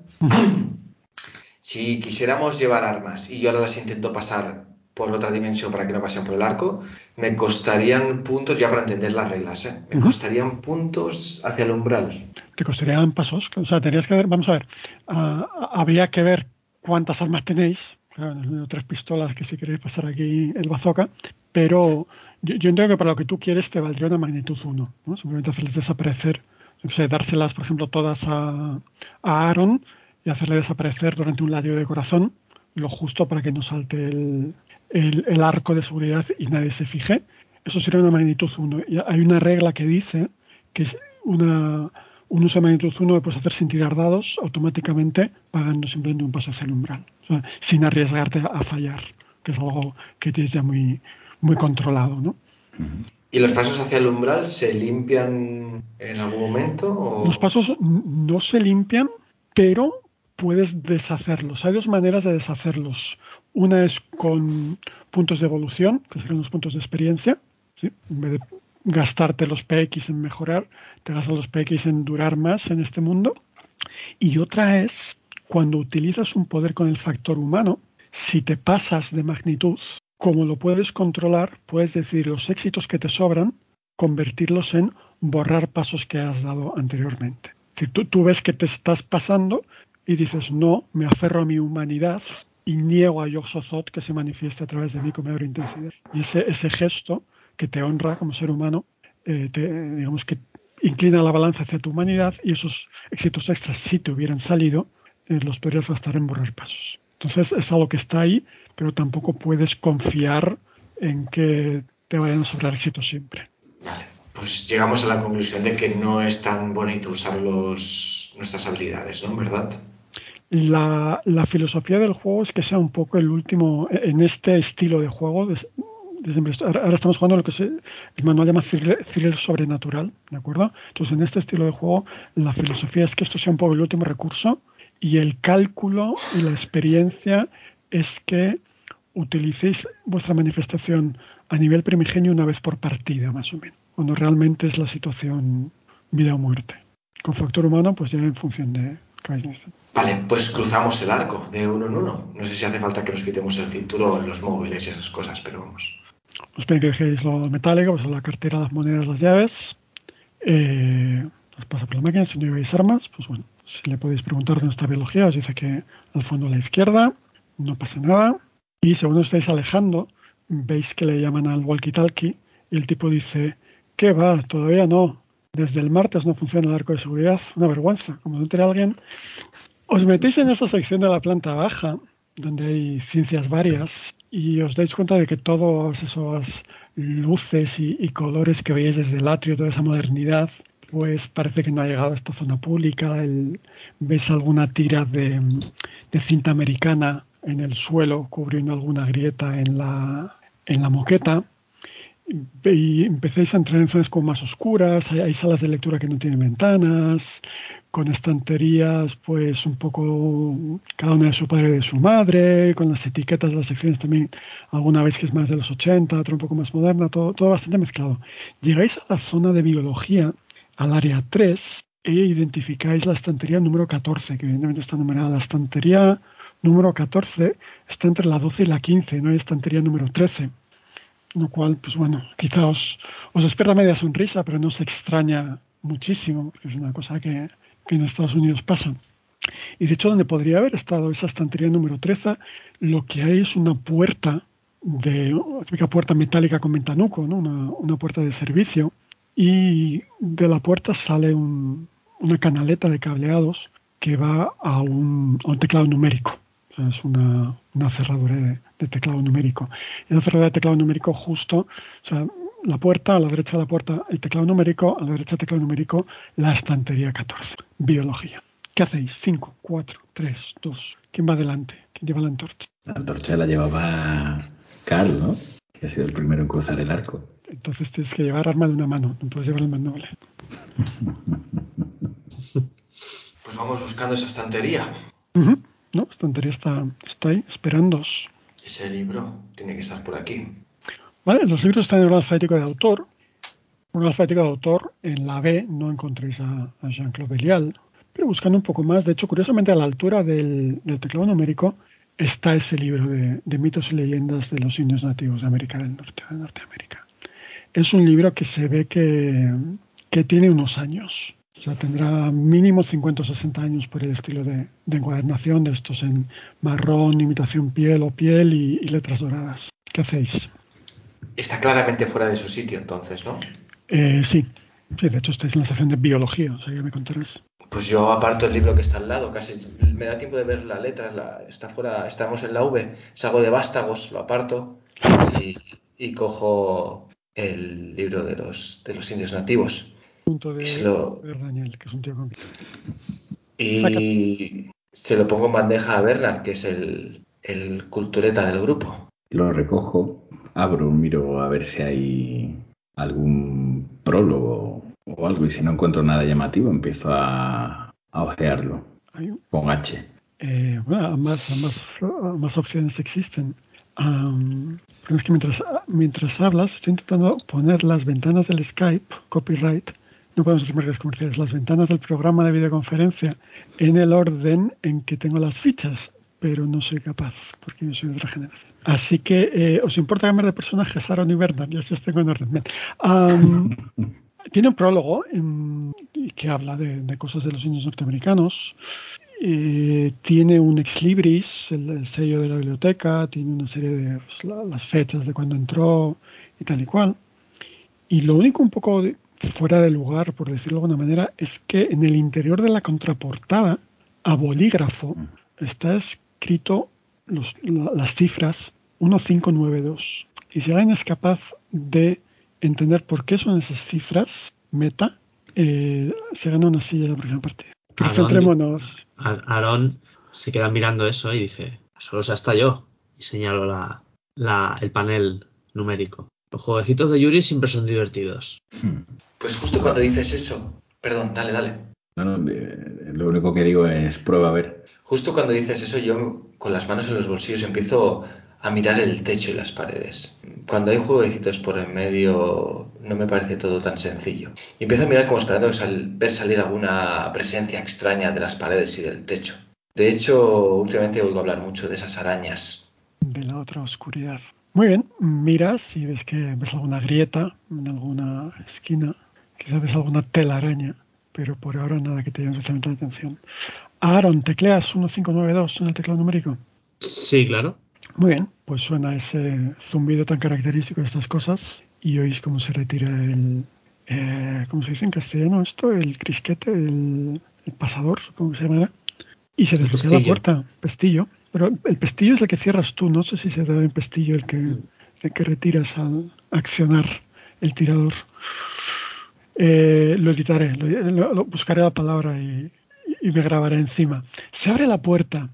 si quisiéramos llevar armas y yo ahora las intento pasar por otra dimensión para que no pasen por el arco, me costarían puntos, ya para entender las reglas, ¿eh? me costarían puntos hacia el umbral. Te costarían pasos, o sea, tenías que ver, vamos a ver, uh, habría que ver cuántas armas tenéis, claro, tres pistolas que si queréis pasar aquí el bazooka, pero yo, entiendo que para lo que tú quieres te valdría una magnitud 1, ¿no? simplemente hacerles desaparecer, o sea, dárselas, por ejemplo, todas a, a Aaron y hacerle desaparecer durante un ladrillo de corazón, lo justo para que no salte el, el, arco de seguridad y nadie se fije, eso sería una magnitud 1. Y hay una regla que dice que es una, un uso de magnitud 1 lo puedes hacer sin tirar dados automáticamente pagando simplemente un paso hacia el umbral, sin arriesgarte a, fallar, que es algo que tienes ya muy, muy controlado. ¿no? ¿Y los pasos hacia el umbral se limpian en algún momento? Los pasos no se limpian, pero puedes deshacerlos. Hay dos maneras de deshacerlos. Una es con puntos de evolución, que serían los puntos de experiencia. En vez de gastarte los PX en mejorar, te gastas los PX en durar más en este mundo. Y otra es cuando utilizas un poder con el factor humano, si te pasas de magnitud, como lo puedes controlar, puedes decir los éxitos que te sobran, convertirlos en borrar pasos que has dado anteriormente. Si tú, tú ves que te estás pasando y dices, no, me aferro a mi humanidad, y niego a Yoxothot que se manifieste a través de mí con mayor intensidad. Y ese, ese gesto que te honra como ser humano, eh, digamos que inclina la balanza hacia tu humanidad y esos éxitos extras, si te hubieran salido, eh, los podrías gastar en borrar pasos. Entonces es algo que está ahí, pero tampoco puedes confiar en que te vayan a sobrar éxitos siempre. Vale, pues llegamos a la conclusión de que no es tan bonito usar los, nuestras habilidades, ¿no? ¿Verdad? La, filosofía del juego es que sea un poco el último en este estilo de juego. ahora estamos jugando lo que se, el manual llama thriller, sobrenatural, ¿de acuerdo? Entonces, en este estilo de juego, la filosofía es que esto sea un poco el último recurso y el cálculo y la experiencia es que utilicéis vuestra manifestación a nivel primigenio una vez por partida, más o menos, cuando realmente es la situación vida o muerte. Con factor humano, pues ya en función de Vale, pues cruzamos el arco de uno en uno. No sé si hace falta que nos quitemos el cinturón, los móviles y esas cosas, pero vamos. Os pido que dejéis lo metálico, pues la cartera, las monedas, las llaves. Eh, os pasa por la máquina, si no lleváis armas, pues bueno, si le podéis preguntar de nuestra biología, os dice que al fondo a la izquierda, no pasa nada. Y según os estáis alejando, veis que le llaman al walkie-talkie y el tipo dice, ¿qué va? Todavía no. Desde el martes no funciona el arco de seguridad. Una vergüenza. Como no tiene alguien os metéis en esa sección de la planta baja, donde hay ciencias varias, y os dais cuenta de que todas esas luces y, colores que veis desde el atrio, toda esa modernidad, pues parece que no ha llegado a esta zona pública. El, ves alguna tira de, cinta americana en el suelo cubriendo alguna grieta en la, la moqueta. Y empecéis a entrar en zonas como más oscuras, hay, salas de lectura que no tienen ventanas, con estanterías, pues un poco cada una de su padre y de su madre, con las etiquetas de las secciones también, alguna vez que es más de los 80, otra un poco más moderna, todo, todo bastante mezclado. Llegáis a la zona de biología, al área 3, e identificáis la estantería número 14, que evidentemente está numerada. La estantería número 14 está entre la 12 y la 15, no hay estantería número 13. Lo cual, pues bueno, quizá os, os espera media sonrisa, pero no se extraña muchísimo, porque es una cosa que que en Estados Unidos pasa. Y de hecho, donde podría haber estado esa estantería número 13, lo que hay es una puerta, de, una puerta metálica con ventanuco, una, una, puerta de servicio, y de la puerta sale un, una canaleta de cableados que va a un, a un teclado numérico. O sea, es una, una cerradura de, de, teclado numérico. Y la cerradura de teclado numérico justo, o sea, la puerta, a la derecha de la puerta el teclado numérico, a la derecha el teclado numérico, la estantería 14. Biología. ¿Qué hacéis? 5, 4, 3, 2. ¿Quién va adelante? ¿Quién lleva la antorcha? La antorcha la llevaba Carl, ¿no? Que ha sido el primero en cruzar el arco. Entonces tienes que llevar arma de una mano, no puedes llevar el más *laughs* noble. Pues vamos buscando esa estantería. Uh -huh. No, la estantería está, está ahí, esperándos. Ese libro tiene que estar por aquí. Los libros están en orden alfabético de autor. Un alfabético de autor, en la B no encontréis a, Jean-Claude Belial, pero buscando un poco más, de hecho, curiosamente a la altura del, teclado numérico está ese libro de, mitos y leyendas de los indios nativos de América del Norte, Norteamérica. Es un libro que se ve que, tiene unos años. O sea, tendrá mínimo 50 o 60 años por el estilo de, de encuadernación de estos en marrón, imitación piel o piel y letras doradas. ¿Qué hacéis? Está claramente fuera de su sitio, entonces, ¿no? Eh, sí. sí, de hecho estáis en la sección de biología, o sea, ya me contarás. Pues yo aparto el libro que está al lado, casi me da tiempo de ver la letra, la, está fuera, estamos en la V, salgo de vástagos, lo aparto y, y cojo el libro de los, de los indios nativos. Punto de, y se lo, de Daniel, que es un tío. Y se lo pongo en bandeja a Bernard, que es el, el cultureta del grupo. Lo recojo, abro, miro a ver si hay algún prólogo o algo y si no encuentro nada llamativo empiezo a, a ojearlo con H. Eh, bueno, ambas, ambas, ambas, opciones existen. Um, pero es que mientras, mientras hablas estoy intentando poner las ventanas del Skype, copyright, no podemos hacer marcas comerciales, las ventanas del programa de videoconferencia en el orden en que tengo las fichas, pero no soy capaz porque yo soy de otra generación. Así que, eh, ¿os importa cambiar de personajes Aaron y Bernard? Ya os tengo en orden. Um, *laughs* tiene un prólogo que habla de, de, cosas de los indios norteamericanos. Eh, tiene un ex libris, el, el, sello de la biblioteca, tiene una serie de pues, la, las fechas de cuando entró y tal y cual. Y lo único un poco de, fuera de lugar, por decirlo de alguna manera, es que en el interior de la contraportada, a bolígrafo, está escrito los, la, las cifras 1592. Y si alguien es capaz de entender por qué son esas cifras, meta, eh, se gana una silla de la próxima partida. Concentrémonos. Aaron se queda mirando eso y dice, solo se hasta yo. Y señalo la, la, el panel numérico. Los jueguecitos de Yuri siempre son divertidos. Pues justo cuando dices eso, perdón, dale, dale. No, no, eh, lo único que digo es prueba a ver. Justo cuando dices eso, yo con las manos en los bolsillos empiezo a mirar el techo y las paredes. Cuando hay jueguecitos por en medio, no me parece todo tan sencillo. Y empiezo a mirar como esperando ver salir alguna presencia extraña de las paredes y del techo. De hecho, últimamente oigo hablar mucho de esas arañas. De la otra oscuridad. Muy bien, miras y ves que ves alguna grieta en alguna esquina, quizás ves alguna telaraña, pero por ahora nada que te llame la atención. Aaron, tecleas 1592 en el teclado numérico. Sí, claro. Muy bien, pues suena ese zumbido tan característico de estas cosas y oís cómo se retira el, eh, ¿cómo se dice en castellano esto? El crisquete, el, el pasador, ¿cómo se llamará? Y se desbloquea la puerta, pestillo. Pero el pestillo es el que cierras tú, no sé si se da en pestillo el que, el que retiras al accionar el tirador. Eh, lo editaré, lo, lo, buscaré la palabra y, y me grabaré encima. Se abre la puerta.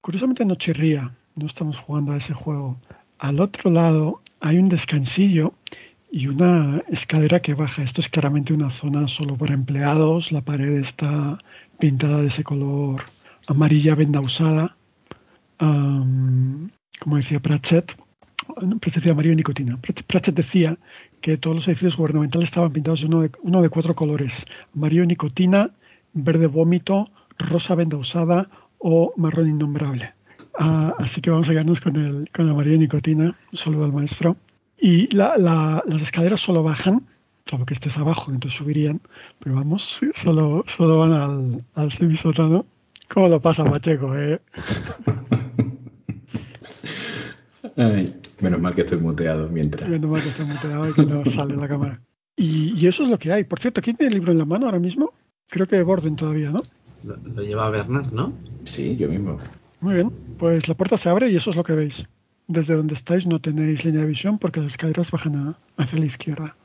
Curiosamente no chirría, no estamos jugando a ese juego. Al otro lado hay un descansillo y una escalera que baja. Esto es claramente una zona solo para empleados. La pared está pintada de ese color amarilla venda usada. como decía Pratchett, Pratchett decía amarillo nicotina. Pratchett decía que todos los edificios gubernamentales estaban pintados de uno de, uno de cuatro colores. Amarillo nicotina, verde vómito, rosa venda usada o marrón innombrable. Ah, así que vamos a quedarnos con el, con amarillo nicotina. Un saludo al maestro. Y las escaleras solo bajan, salvo que estés abajo, entonces subirían, pero vamos, solo, solo van al, al semisótano. ¿Cómo lo pasa Pacheco, eh? *laughs* menos mal que estoy muteado mientras. Menos mal que estoy muteado y que no sale la cámara. Y, eso es lo que hay. Por cierto, ¿quién tiene el libro en la mano ahora mismo? Creo que Borden todavía, ¿no? Lo, lo lleva Bernard, ¿no? Sí, yo mismo. Muy bien, pues la puerta se abre y eso es lo que veis. Desde donde estáis no tenéis línea de visión porque las escaleras bajan hacia la izquierda.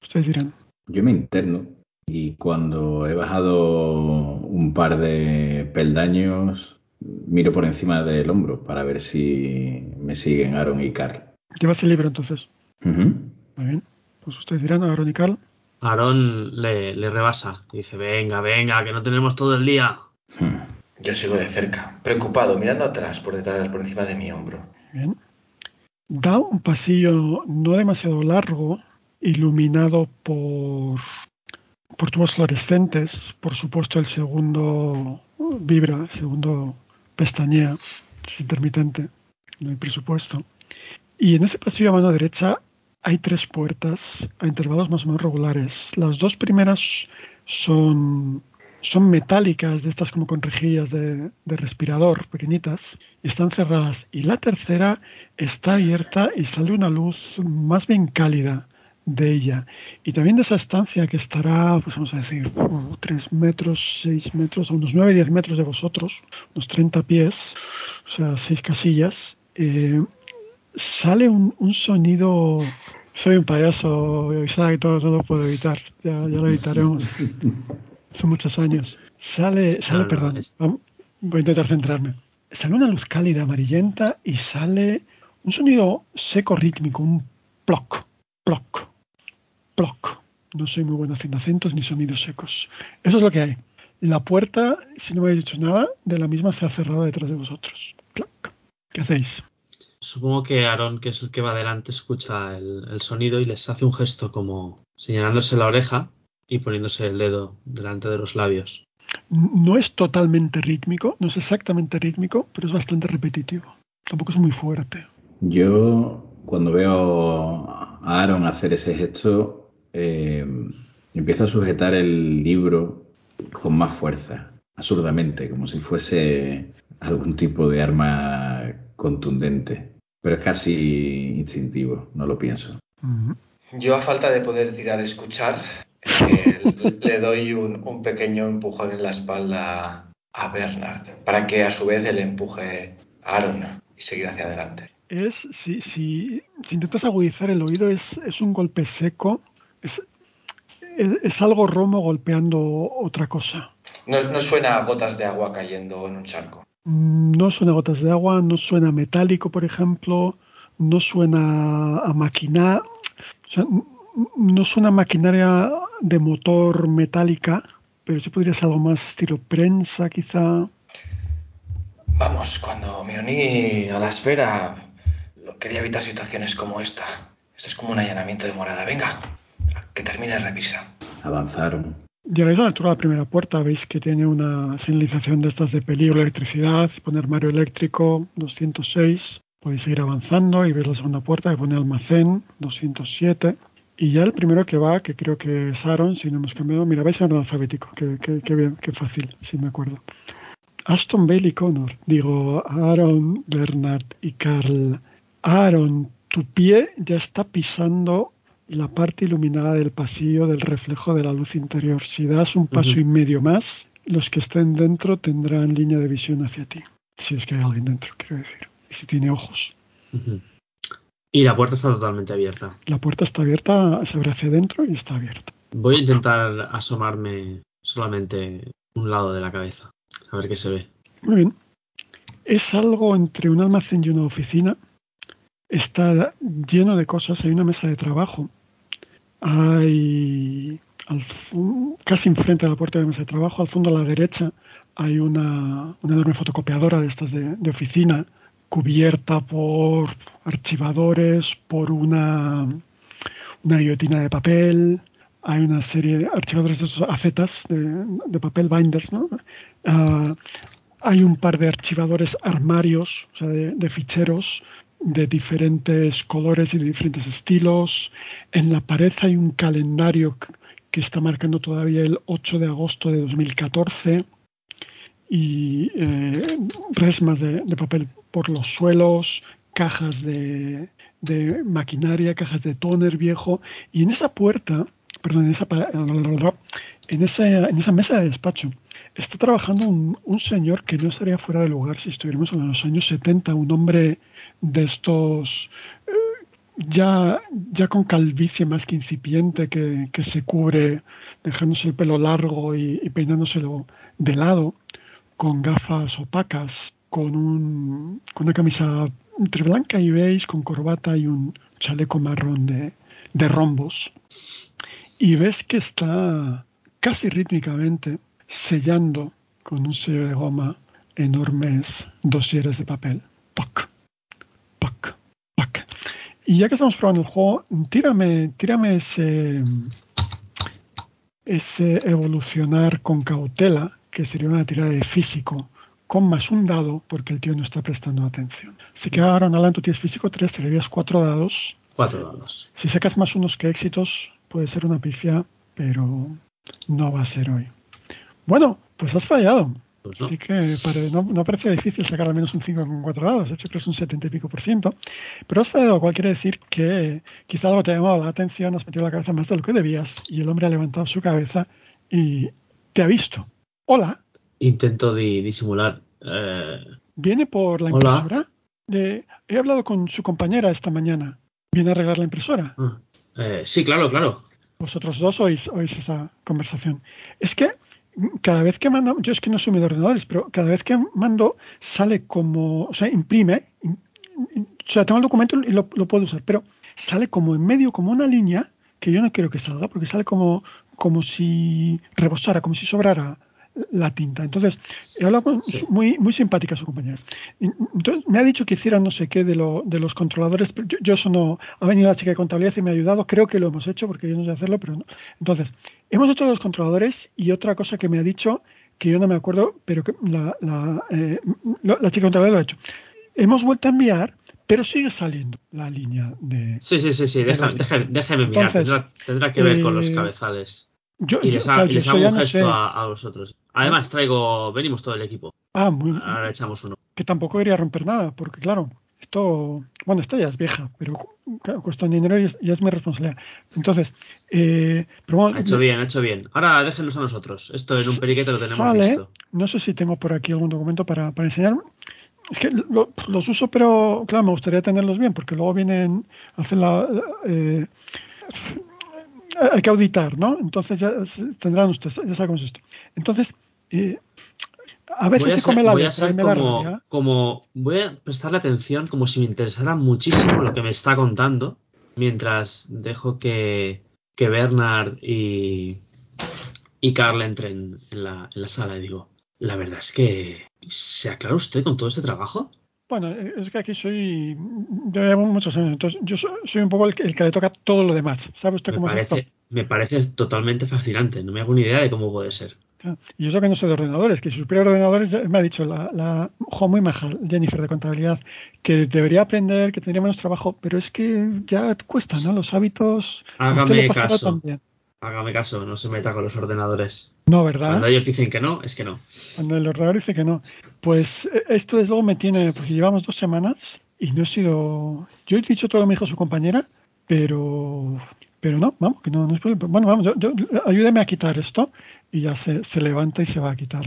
Ustedes dirán. Yo me interno y cuando he bajado un par de peldaños miro por encima del hombro para ver si me siguen Aaron y Carl. ¿Llevas el libro entonces? Muy bien. Pues ustedes dirán, Aaron y Carl. Aaron le, le rebasa. Dice, venga, venga, que no tenemos todo el día. Hmm. Yo sigo de cerca, preocupado, mirando atrás, por detrás, por encima de mi hombro. Bien. Da un pasillo no demasiado largo, iluminado por, por tubos fluorescentes. Por supuesto, el segundo vibra, el segundo pestañea, es intermitente, no hay presupuesto. Y en ese pasillo a mano derecha hay tres puertas a intervalos más o menos regulares. Las dos primeras son son metálicas, de estas como con rejillas de, respirador, pequeñitas, y están cerradas. Y la tercera está abierta y sale una luz más bien cálida de ella. Y también de esa estancia que estará, pues vamos a decir, 3 metros, 6 metros, a unos 9, 10 metros de vosotros, unos 30 pies, o sea, 6 casillas, eh, sale un, sonido soy un payaso, Isaac, todo no lo puedo evitar, ya, ya lo evitaremos. *laughs* son muchos años. Sale, sale, perdón, voy a intentar centrarme. Sale una luz cálida amarillenta y sale un sonido seco rítmico, un ploc, ploc, ploc. No soy muy bueno haciendo acentos ni sonidos secos. Eso es lo que hay. La puerta, si no me habéis dicho nada, de la misma se ha cerrado detrás de vosotros. Ploc. ¿Qué hacéis? Supongo que Aaron, que es el que va adelante, escucha el, el sonido y les hace un gesto como señalándose la oreja y poniéndose el dedo delante de los labios. No es totalmente rítmico, no es exactamente rítmico, pero es bastante repetitivo. Tampoco es muy fuerte. Yo, cuando veo a Aaron hacer ese gesto, eh, empiezo a sujetar el libro con más fuerza, absurdamente, como si fuese algún tipo de arma contundente. Pero es casi instintivo, no lo pienso. Yo, a falta de poder tirar escuchar, *laughs* le doy un, pequeño empujón en la espalda a Bernard para que a su vez él empuje a Aaron y seguir hacia adelante. Es, si, si, intentas agudizar el oído, es, es un golpe seco, es, es, algo romo golpeando otra cosa. No, no suena a gotas de agua cayendo en un charco. No suena a gotas de agua, no suena metálico, por ejemplo, no suena a maquinar. no suena maquinaria de motor metálica, pero sí podría ser algo más estilo prensa, quizá. Vamos, cuando me uní a la esfera, quería evitar situaciones como esta. Esto es como un allanamiento de morada. Venga, que termine la revisa. Avanzaron. Llegáis a la altura de la primera puerta, veis que tiene una señalización de estas de peligro, electricidad, pone armario eléctrico 206. Podéis seguir avanzando y veis la segunda puerta que pone almacén 207. Y ya el primero que va, que creo que es Aaron, si no hemos cambiado, mira, vais a orden alfabético, que, bien, qué fácil, si me acuerdo. Aston Bailey Connor, digo Aaron, Bernard y Carl. Aaron, tu pie ya está pisando la parte iluminada del pasillo del reflejo de la luz interior. Si das un paso y medio más, los que estén dentro tendrán línea de visión hacia ti. Si es que hay alguien dentro, quiero decir. Y si tiene ojos. Y la puerta está totalmente abierta. La puerta está abierta, se abre hacia adentro y está abierta. Voy a intentar asomarme solamente un lado de la cabeza, a ver qué se ve. Muy bien. Es algo entre un almacén y una oficina. está lleno de cosas. Hay una mesa de trabajo. Hay casi enfrente de la puerta de mesa de trabajo, al fondo a la derecha, hay una, enorme fotocopiadora de estas de, oficina cubierta por archivadores, por una, una guillotina de papel, hay una serie de archivadores de esos acetas de, papel binders, ¿no? Ah, hay un par de archivadores armarios, o sea, de, ficheros de diferentes colores y de diferentes estilos. En la pared hay un calendario que está marcando todavía el 8 de agosto de 2014 y eh, resmas de, papel por los suelos, cajas de, maquinaria, cajas de toner viejo y en esa puerta, perdón, en esa, en esa, en esa mesa de despacho está trabajando un, un, señor que no estaría fuera de lugar si estuviéramos en los años 70, un hombre de estos eh, ya, ya con calvicie más que incipiente que, que se cubre dejándose el pelo largo y, peinándoselo de lado, con gafas opacas, con, un, con una camisa entre blanca y beige, con corbata y un chaleco marrón de, de rombos. Y ves que está casi rítmicamente sellando con un sello de goma enormes dosieres de papel. ¡Pac! ¡Pac! Y ya que estamos probando el juego, tírame, tírame ese, ese evolucionar con cautela, que sería una tirada de físico, con más un dado, porque el tío no está prestando atención. Si que ahora en tú tienes físico 3, tirarías cuatro dados. Cuatro dados. Si sacas más unos que éxitos, puede ser una pifia, pero no va a ser hoy. Bueno, pues has fallado. Pues Así que no, parece difícil sacar al menos un 5 con 4 dados, de hecho creo que es un 70 y pico por ciento. Pero lo cual quiere decir que quizá algo te ha llamado la atención, has metido la cabeza más de lo que debías y el hombre ha levantado su cabeza y te ha visto. Hola. Intento disimular. Eh, Viene por la impresora. De, he hablado con su compañera esta mañana. ¿Viene a arreglar la impresora? Ah, eh, sí, claro, claro. Vosotros dos oís, oís esa conversación. Es que cada vez que mando, yo es que no soy de ordenadores, pero cada vez que mando sale como, o sea, imprime, o sea, tengo el documento y lo, puedo usar, pero sale como en medio, como una línea que yo no quiero que salga, porque sale como, como si rebosara, como si sobrara la tinta. Entonces, he hablado muy, muy simpática su compañera. Entonces, me ha dicho que hiciera no sé qué de, lo, de los controladores. Pero yo, eso no. Ha venido la chica de contabilidad y me ha ayudado. Creo que lo hemos hecho porque yo no sé hacerlo, pero no. Entonces, hemos hecho los controladores y otra cosa que me ha dicho que yo no me acuerdo, pero que la, la, eh, la chica contabilidad lo ha hecho. Hemos vuelto a enviar, pero sigue saliendo la línea de. Sí, sí, sí, sí. Déjame, mirar. tendrá, que ver con los eh, cabezales y les, hago un gesto a, vosotros. Además, traigo, venimos todo el equipo. Ah, muy Ahora echamos uno. Que tampoco quería romper nada, porque claro, esto, bueno, esta ya es vieja, pero cuesta dinero y ya es mi responsabilidad. Entonces, eh, pero ha hecho bien, ha hecho bien. Ahora déjenos a nosotros. Esto en un periquete lo tenemos listo. No sé si tengo por aquí algún documento para, para enseñar. Es que los uso, pero claro, me gustaría tenerlos bien, porque luego vienen, hacen la. Eh, hay que auditar, ¿no? Entonces ya tendrán ustedes, ya sabemos esto. Entonces, eh, a ver si se come la voy a ser como, como, voy a prestarle atención como si me interesara muchísimo lo que me está contando, mientras dejo que, que Bernard y, y Carl entren en la, en la sala y digo, la verdad es que ¿se aclara usted con todo este trabajo? Bueno, es que aquí soy. Yo llevo muchos años, entonces yo soy un poco el, que le toca todo lo demás. ¿Sabe usted cómo me parece, Me parece totalmente fascinante, no me hago ni idea de cómo puede ser. Y eso que no soy de ordenadores, que si supiera ordenadores me ha dicho la, la muy maja, Jennifer de contabilidad, que debería aprender, que tendría menos trabajo, pero es que ya cuesta, ¿no? Los hábitos. Hágame caso. También. Hágame caso, no se meta con los ordenadores. No, ¿verdad? Cuando ellos dicen que no, es que no. Cuando el ordenador dice que no. Pues eh, esto desde luego me tiene, porque llevamos dos semanas y no he sido. Yo he dicho todo lo que me dijo su compañera, pero pero no, vamos, que no, no es. Bueno, vamos, yo, ayúdeme a quitar esto y ya se, se, levanta y se va a quitar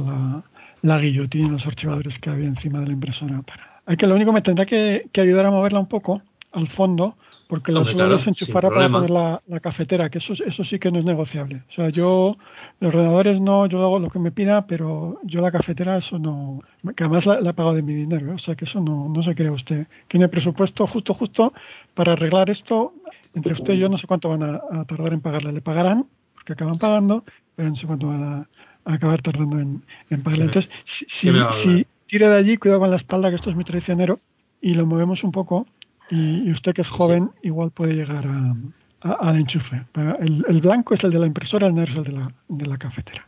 la, guillotina y los archivadores que había encima de la impresora. Hay que lo único me tendrá que, que ayudar a moverla un poco al fondo porque lo suelo desenchufar para poner la, cafetera, que eso, eso sí que no es negociable. O sea, yo, los ordenadores no, yo hago lo que me pida, pero yo la cafetera, eso no, que además la, he pagado de mi dinero, ¿eh? o sea, que eso no, no se cree usted. Tiene presupuesto justo, justo para arreglar esto, entre usted y yo no sé cuánto van a, tardar en pagarle. Le pagarán, porque acaban pagando, pero no sé cuánto van a, acabar tardando en, pagarle. Entonces, si, si, si tira de allí, cuidado con la espalda, que esto es muy traicionero, y lo movemos un poco, y, usted que es joven igual puede llegar al enchufe. El, blanco es el de la impresora, el negro es el de la, cafetera.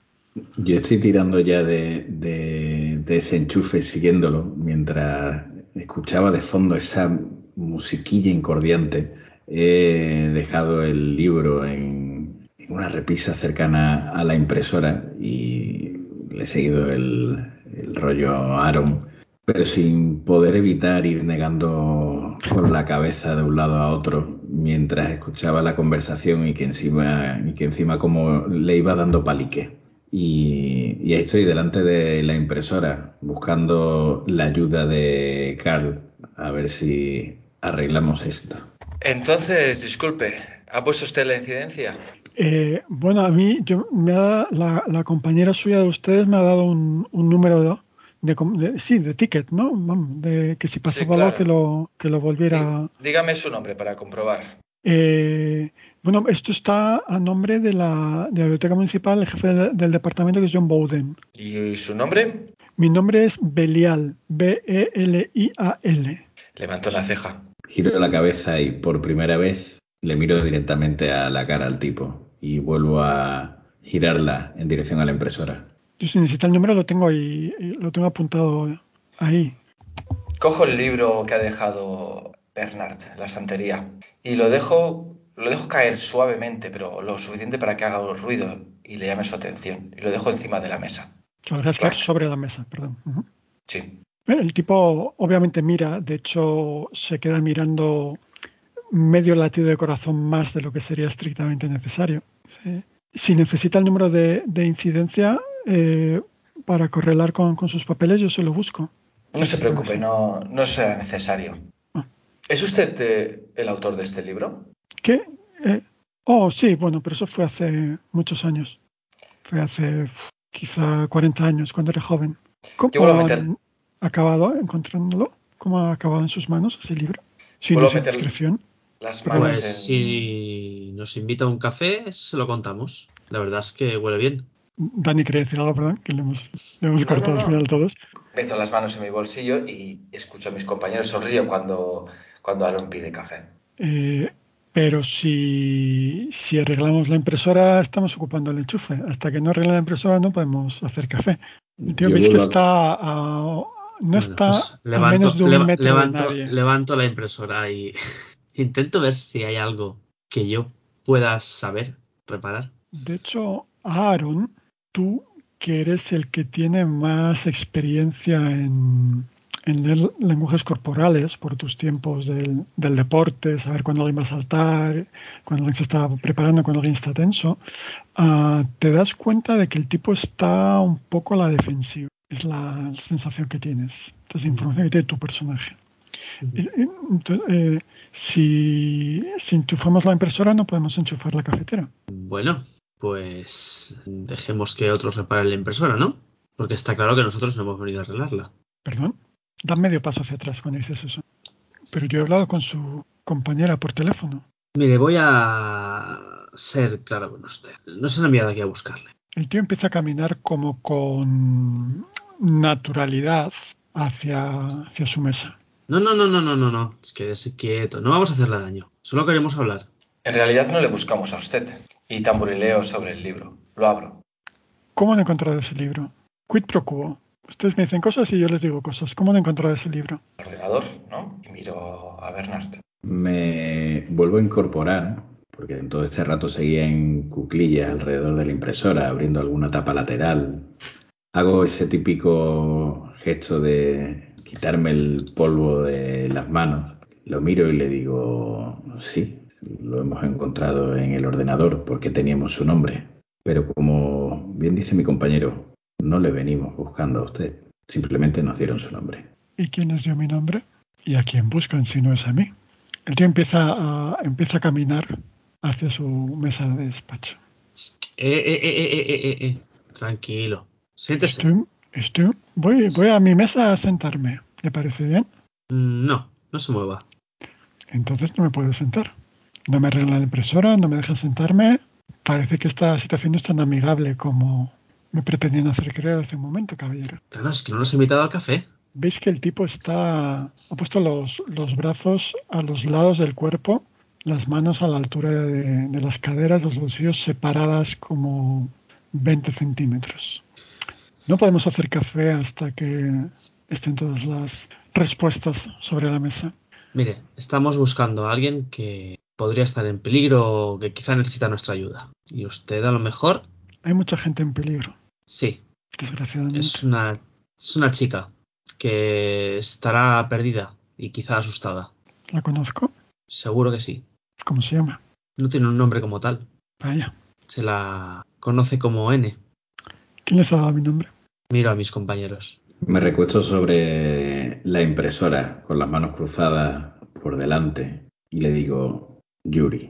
Yo estoy tirando ya de, ese enchufe siguiéndolo mientras escuchaba de fondo esa musiquilla incordiante. He dejado el libro en, una repisa cercana a la impresora y le he seguido el, el rollo Aaron pero sin poder evitar ir negando con la cabeza de un lado a otro mientras escuchaba la conversación y que encima, y que encima como le iba dando palique. Y, y, ahí estoy delante de la impresora buscando la ayuda de Carl a ver si arreglamos esto. Entonces, disculpe, ¿ha puesto usted la incidencia? Eh, bueno, a mí yo, me ha, la, la, compañera suya de ustedes me ha dado un, un número de, de, sí, de ticket, ¿no? De que si pasaba algo que lo, que lo volviera. Dígame su nombre para comprobar. Eh, bueno, esto está a nombre de la, de la Biblioteca Municipal, el jefe del, departamento que es John Bowden. ¿Y su nombre? Mi nombre es Belial, B-E-L-I-A-L. Levanto la ceja. Giro la cabeza y por primera vez le miro directamente a la cara al tipo y vuelvo a girarla en dirección a la impresora. Yo si necesita el número lo tengo ahí, lo tengo apuntado ahí. Cojo el libro que ha dejado Bernard, la santería, y lo dejo, lo dejo caer suavemente, pero lo suficiente para que haga un ruido y le llame su atención. Y lo dejo encima de la mesa. sobre la mesa, perdón. Sí. El tipo obviamente mira, de hecho se queda mirando medio latido de corazón más de lo que sería estrictamente necesario. Si necesita el número de incidencia, eh, para correlar con, sus papeles, yo se lo busco. No se preocupe, no, no será necesario. Ah. ¿Es usted eh, el autor de este libro? ¿Qué? Eh, oh, sí, bueno, pero eso fue hace muchos años. Fue hace quizá 40 años, cuando era joven. ¿Cómo ha acabado encontrándolo? ¿Cómo ha acabado en sus manos ese libro? Sin inscripción. Las manos pues si nos invita a un café, se lo contamos. La verdad es que huele bien. Dani quería decir algo, perdón, que le hemos, cortado al final todos. Meto las manos en mi bolsillo y escucho a mis compañeros sonrío cuando, cuando Aaron pide café. Eh, pero si, si arreglamos la impresora, estamos ocupando el enchufe. Hasta que no arregle la impresora, no podemos hacer café. El tío que está a, no está pues levanto, a menos de un metro levanto, de nadie. levanto la impresora y *laughs* intento ver si hay algo que yo pueda saber reparar. De hecho, Aaron tú que eres el que tiene más experiencia en, leer lenguajes corporales por tus tiempos del, deporte, saber cuándo alguien va a saltar, cuando alguien se está preparando, cuando alguien está tenso, ah, te das cuenta de que el tipo está un poco a la defensiva. Es la sensación que tienes. Es información que tiene tu personaje. Eh, si, si enchufamos la impresora no podemos enchufar la cafetera. Bueno, pues dejemos que otros reparen la impresora, ¿no? Porque está claro que nosotros no hemos venido a arreglarla. Perdón, da medio paso hacia atrás cuando dices eso. Pero yo he hablado con su compañera por teléfono. Mire, voy a ser claro con usted. No se han enviado aquí a buscarle. El tío empieza a caminar como con naturalidad hacia, hacia su mesa. No, no, no, no, no, no, no. Es que quieto. No vamos a hacerle daño. Solo queremos hablar. En realidad no le buscamos a usted. Y tamborileo sobre el libro. Lo abro. ¿Cómo han encontrado ese libro? Quid pro quo. Ustedes me dicen cosas y yo les digo cosas. ¿Cómo han encontrado ese libro? Ordenador, ¿no? Y miro a Bernard. Me vuelvo a incorporar, porque en todo este rato seguía en cuclillas alrededor de la impresora, abriendo alguna tapa lateral. Hago ese típico gesto de quitarme el polvo de las manos. Lo miro y le digo, sí, lo hemos encontrado en el ordenador porque teníamos su nombre. Pero como bien dice mi compañero, no le venimos buscando a usted. Simplemente nos dieron su nombre. ¿Y quién nos dio mi nombre? ¿Y a quién buscan si no es a mí? El tío empieza a, empieza a caminar hacia su mesa de despacho. Eh, eh, eh, eh Tranquilo. Siéntese. Estoy, voy, voy a mi mesa a sentarme. ¿Le parece bien? Mm, no, no se mueva. Entonces no me puedo sentar. No me arreglan la impresora, no me dejan sentarme. Parece que esta situación no es tan amigable como me pretendían hacer creer hace un momento, caballero. Claro, es que no nos he invitado al café. Veis que el tipo está. ha puesto los, los brazos a los lados del cuerpo, las manos a la altura de, de las caderas, los bolsillos separadas como 20 centímetros. No podemos hacer café hasta que estén todas las respuestas sobre la mesa. Mire, estamos buscando a alguien que podría estar en peligro o que quizá necesita nuestra ayuda. Y usted a lo mejor... Hay mucha gente en peligro. Sí. Desgraciadamente. Es una, es una chica que estará perdida y quizá asustada. ¿La conozco? Seguro que sí. ¿Cómo se llama? No tiene un nombre como tal. Vaya. Se la conoce como N. ¿Quién les ha dado mi nombre? Miro a mis compañeros. Me recuesto sobre la impresora con las manos cruzadas por delante y le digo, Yuri.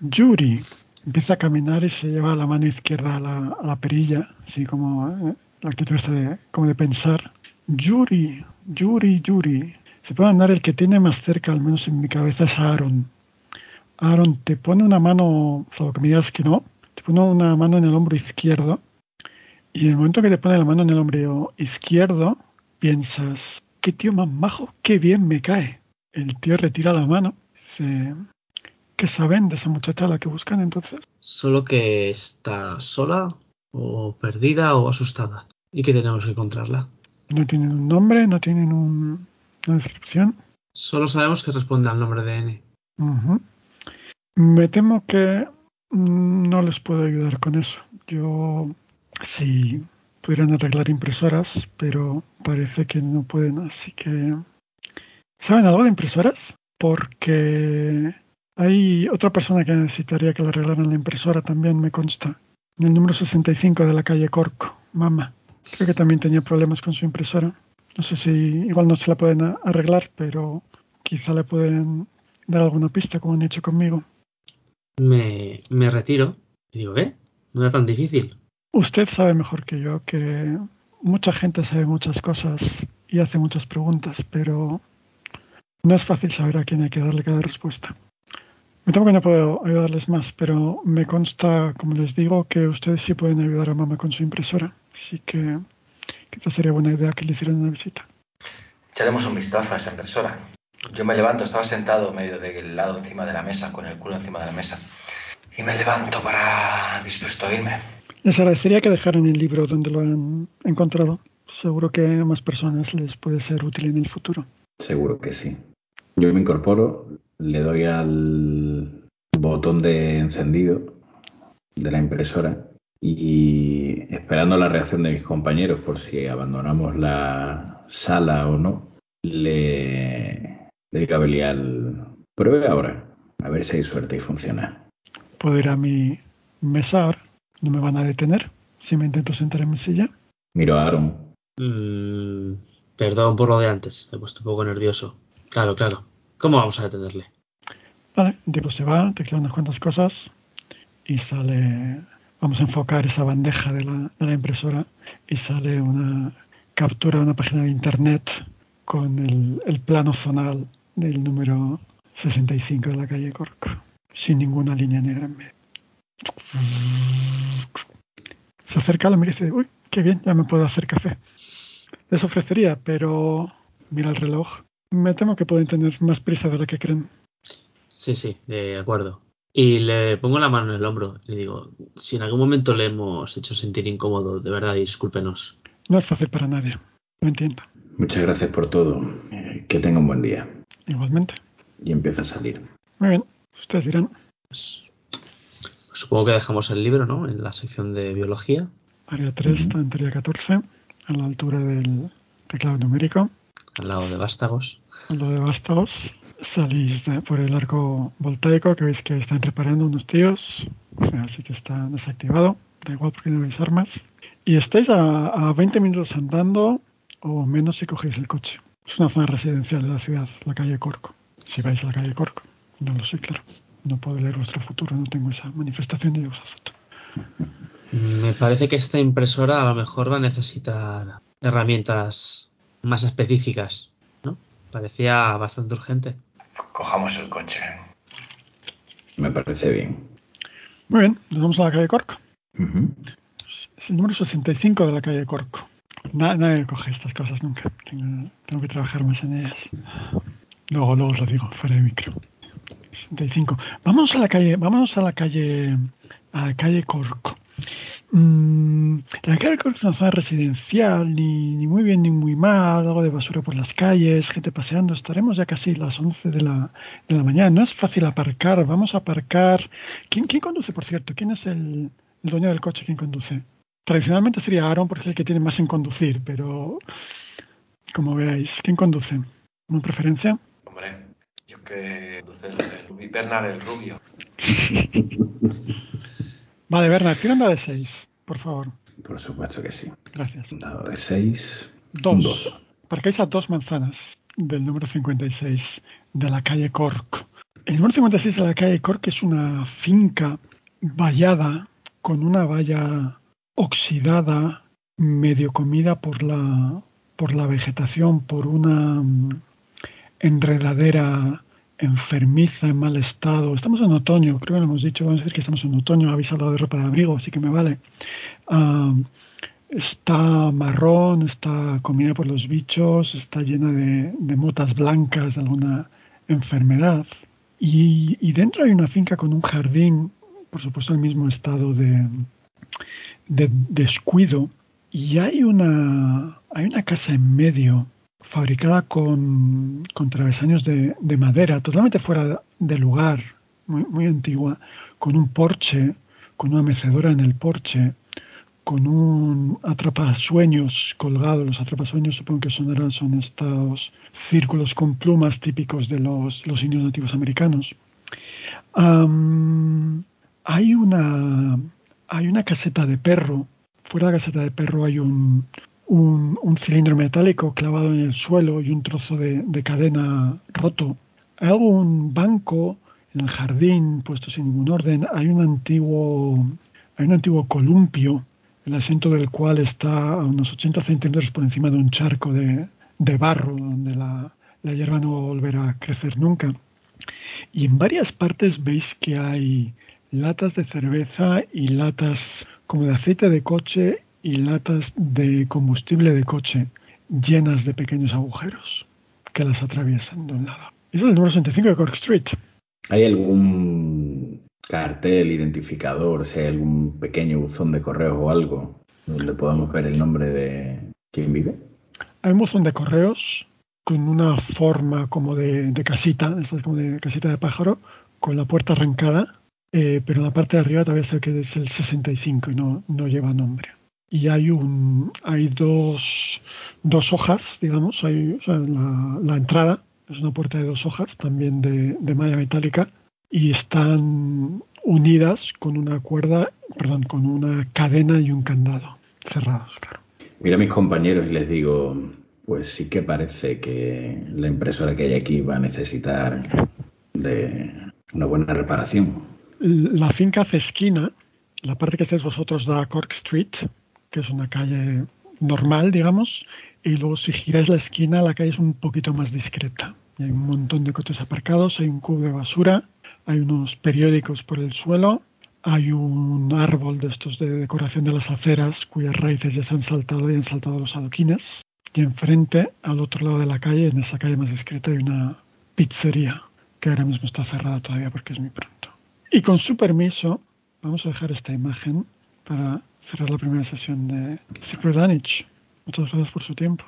Yuri. Empieza a caminar y se lleva la mano izquierda a la, perilla, así como eh, la actitud está de, como de pensar. Yuri, Yuri, Yuri. Se puede andar el que tiene más cerca, al menos en mi cabeza, es Aaron. Aaron, te pone una mano, solo que me digas que no, te pone una mano en el hombro izquierdo y en el momento que te pone la mano en el hombro izquierdo, piensas, qué tío más majo, qué bien me cae. El tío retira la mano. Dice, ¿Qué saben de esa muchacha a la que buscan entonces? Solo que está sola o perdida o asustada y que tenemos que encontrarla. No tienen un nombre, no tienen una descripción. Solo sabemos que responde al nombre de N. Me temo que no les puedo ayudar con eso. Yo si pudieran arreglar impresoras, pero parece que no pueden, así que... ¿Saben algo de impresoras? Porque hay otra persona que necesitaría que le arreglaran la impresora, también me consta. En el número 65 de la calle Corco, mamá. Creo que también tenía problemas con su impresora. No sé si igual no se la pueden arreglar, pero quizá le pueden dar alguna pista como han hecho conmigo. Me, me retiro y digo, ¿eh? No era tan difícil. Usted sabe mejor que yo que mucha gente sabe muchas cosas y hace muchas preguntas, pero no es fácil saber a quién hay que darle cada respuesta. Me temo que no puedo ayudarles más, pero me consta, como les digo, que ustedes sí pueden ayudar a mamá con su impresora. Así que quizás sería buena idea que le hicieran una visita. Echaremos un vistazo a esa impresora. Yo me levanto, estaba sentado medio del lado encima de la mesa, con el culo encima de la mesa. Y me levanto para dispuesto a irme. Les agradecería que dejaran el libro donde lo han encontrado. Seguro que a más personas les puede ser útil en el futuro. Seguro que sí. Yo me incorporo, le doy al botón de encendido de la impresora y esperando la reacción de mis compañeros por si abandonamos la sala o no, le, le digo a Belial, pruebe ahora, a ver si hay suerte y funciona. ¿Puedo ir a mi mesa ahora? ¿No me van a detener si me intento sentar en mi silla? Miro a Aaron. Mm, perdón por lo de antes, me he puesto un poco nervioso. Claro, claro. ¿Cómo vamos a detenerle? Vale, tipo se va, te unas cuantas cosas y sale. Vamos a enfocar esa bandeja de la, impresora y sale una captura de una página de internet con el, plano zonal del número 65 de la calle Cork, sin ninguna línea negra en medio. Se acerca la mira y dice, uy, qué bien, ya me puedo hacer café. Les ofrecería, pero mira el reloj. Me temo que pueden tener más prisa de la que creen. Sí, sí, de acuerdo. Y le pongo la mano en el hombro y le digo, si en algún momento le hemos hecho sentir incómodo, de verdad, discúlpenos. No es fácil para nadie, lo entiendo. Muchas gracias por todo. Que tenga un buen día. Igualmente. Y empieza a salir. Muy bien, ustedes dirán. Pues Supongo que dejamos el libro, ¿no? En la sección de biología. Área 3, uh 14, a la altura del teclado numérico. Al lado de vástagos. Al lado de vástagos. Salís por el arco voltaico que veis que están reparando unos tíos. Así que está desactivado. Da igual porque no veis armas. Y estáis a, a 20 minutos andando o menos si cogéis el coche. Es una zona residencial de la ciudad, la calle Corco. si vais a la calle Cork. No lo sé, claro. No puedo leer vuestro futuro, no tengo esa manifestación de foto. Me parece que esta impresora a lo mejor va a necesitar herramientas más específicas, ¿no? Parecía bastante urgente. Cojamos el coche. Me parece bien. Muy bien, nos vamos a la calle Cork. Es el número 65 de la calle Cork. nadie coge estas cosas nunca. Tengo, que trabajar más en ellas. Luego, luego os lo digo, fuera de micro. 65. Vamos a la calle, vamos a la calle, a la calle Cork. Mm, la calle Cork es una zona residencial, ni, ni, muy bien ni muy mal, algo de basura por las calles, gente paseando. Estaremos ya casi las 11 de la, de la mañana. No es fácil aparcar. Vamos a aparcar. ¿Quién, quién conduce, por cierto? ¿Quién es el, el dueño del coche? ¿Quién conduce? Tradicionalmente sería Aaron porque es el que tiene más en conducir, pero como veáis, ¿quién conduce? ¿Una preferencia? Hombre, yo que conduce el, Bernard el rubio. *laughs* vale, Bernard, un dado de 6, por favor. Por supuesto que sí. Gracias. Un dado de 6. Dos. dos. Parquéis a dos manzanas del número 56 de la calle Cork. El número 56 de la calle Cork es una finca vallada con una valla oxidada, medio comida por la, por la vegetación, por una mm, enredadera enfermiza, en mal estado. Estamos en otoño, creo que lo hemos dicho, vamos a decir que estamos en otoño, habéis hablado de ropa de abrigo, así que me vale. Ah, está marrón, está comida por los bichos, está llena de, motas blancas de alguna enfermedad. Y, y, dentro hay una finca con un jardín, por supuesto, el mismo estado de, de descuido y hay una, hay una casa en medio fabricada con, travesaños de, de, madera, totalmente fuera de lugar, muy, muy antigua, con un porche, con una mecedora en el porche, con un atrapasueños colgado. Los atrapasueños supongo que son, son estos círculos con plumas típicos de los, los indios nativos americanos. Hay una hay una caseta de perro. Fuera de la caseta de perro hay un, un, cilindro metálico clavado en el suelo y un trozo de, cadena roto. Hay un banco en el jardín puesto sin ningún orden. Hay un antiguo, hay un antiguo columpio, el asiento del cual está a unos 80 centímetros por encima de un charco de, de barro donde la, la hierba no volverá a crecer nunca. Y en varias partes veis que hay latas de cerveza y latas como de aceite de coche y latas de combustible de coche llenas de pequeños agujeros que las atraviesan de un lado. Es el número 65 de Cork Street. ¿Hay algún cartel identificador, si hay algún pequeño buzón de correos o algo donde podamos ver el nombre de quien vive? Hay un buzón de correos con una forma como de, de casita, como de casita de pájaro, con la puerta arrancada eh, pero en la parte de arriba todavía sé que es el 65 y no, no lleva nombre. Y hay un hay dos, dos hojas, digamos, hay, la, entrada es una puerta de dos hojas, también de, de malla metálica, y están unidas con una cuerda, perdón, con una cadena y un candado cerrados, claro. Mira a mis compañeros y les digo, pues sí que parece que la impresora que hay aquí va a necesitar de una buena reparación la finca hace esquina, la parte que estáis vosotros da Cork Street, que es una calle normal, digamos, y luego si giráis la esquina la calle es un poquito más discreta. hay un montón de coches aparcados, hay un cubo de basura, hay unos periódicos por el suelo, hay un árbol de estos de decoración de las aceras cuyas raíces ya se han saltado y han saltado los adoquines. Y enfrente, al otro lado de la calle, en esa calle más discreta, hay una pizzería que ahora mismo está cerrada todavía porque es muy pronto. Y con su permiso, vamos a dejar esta imagen para cerrar la primera sesión de Secret Damage. Muchas gracias por su tiempo.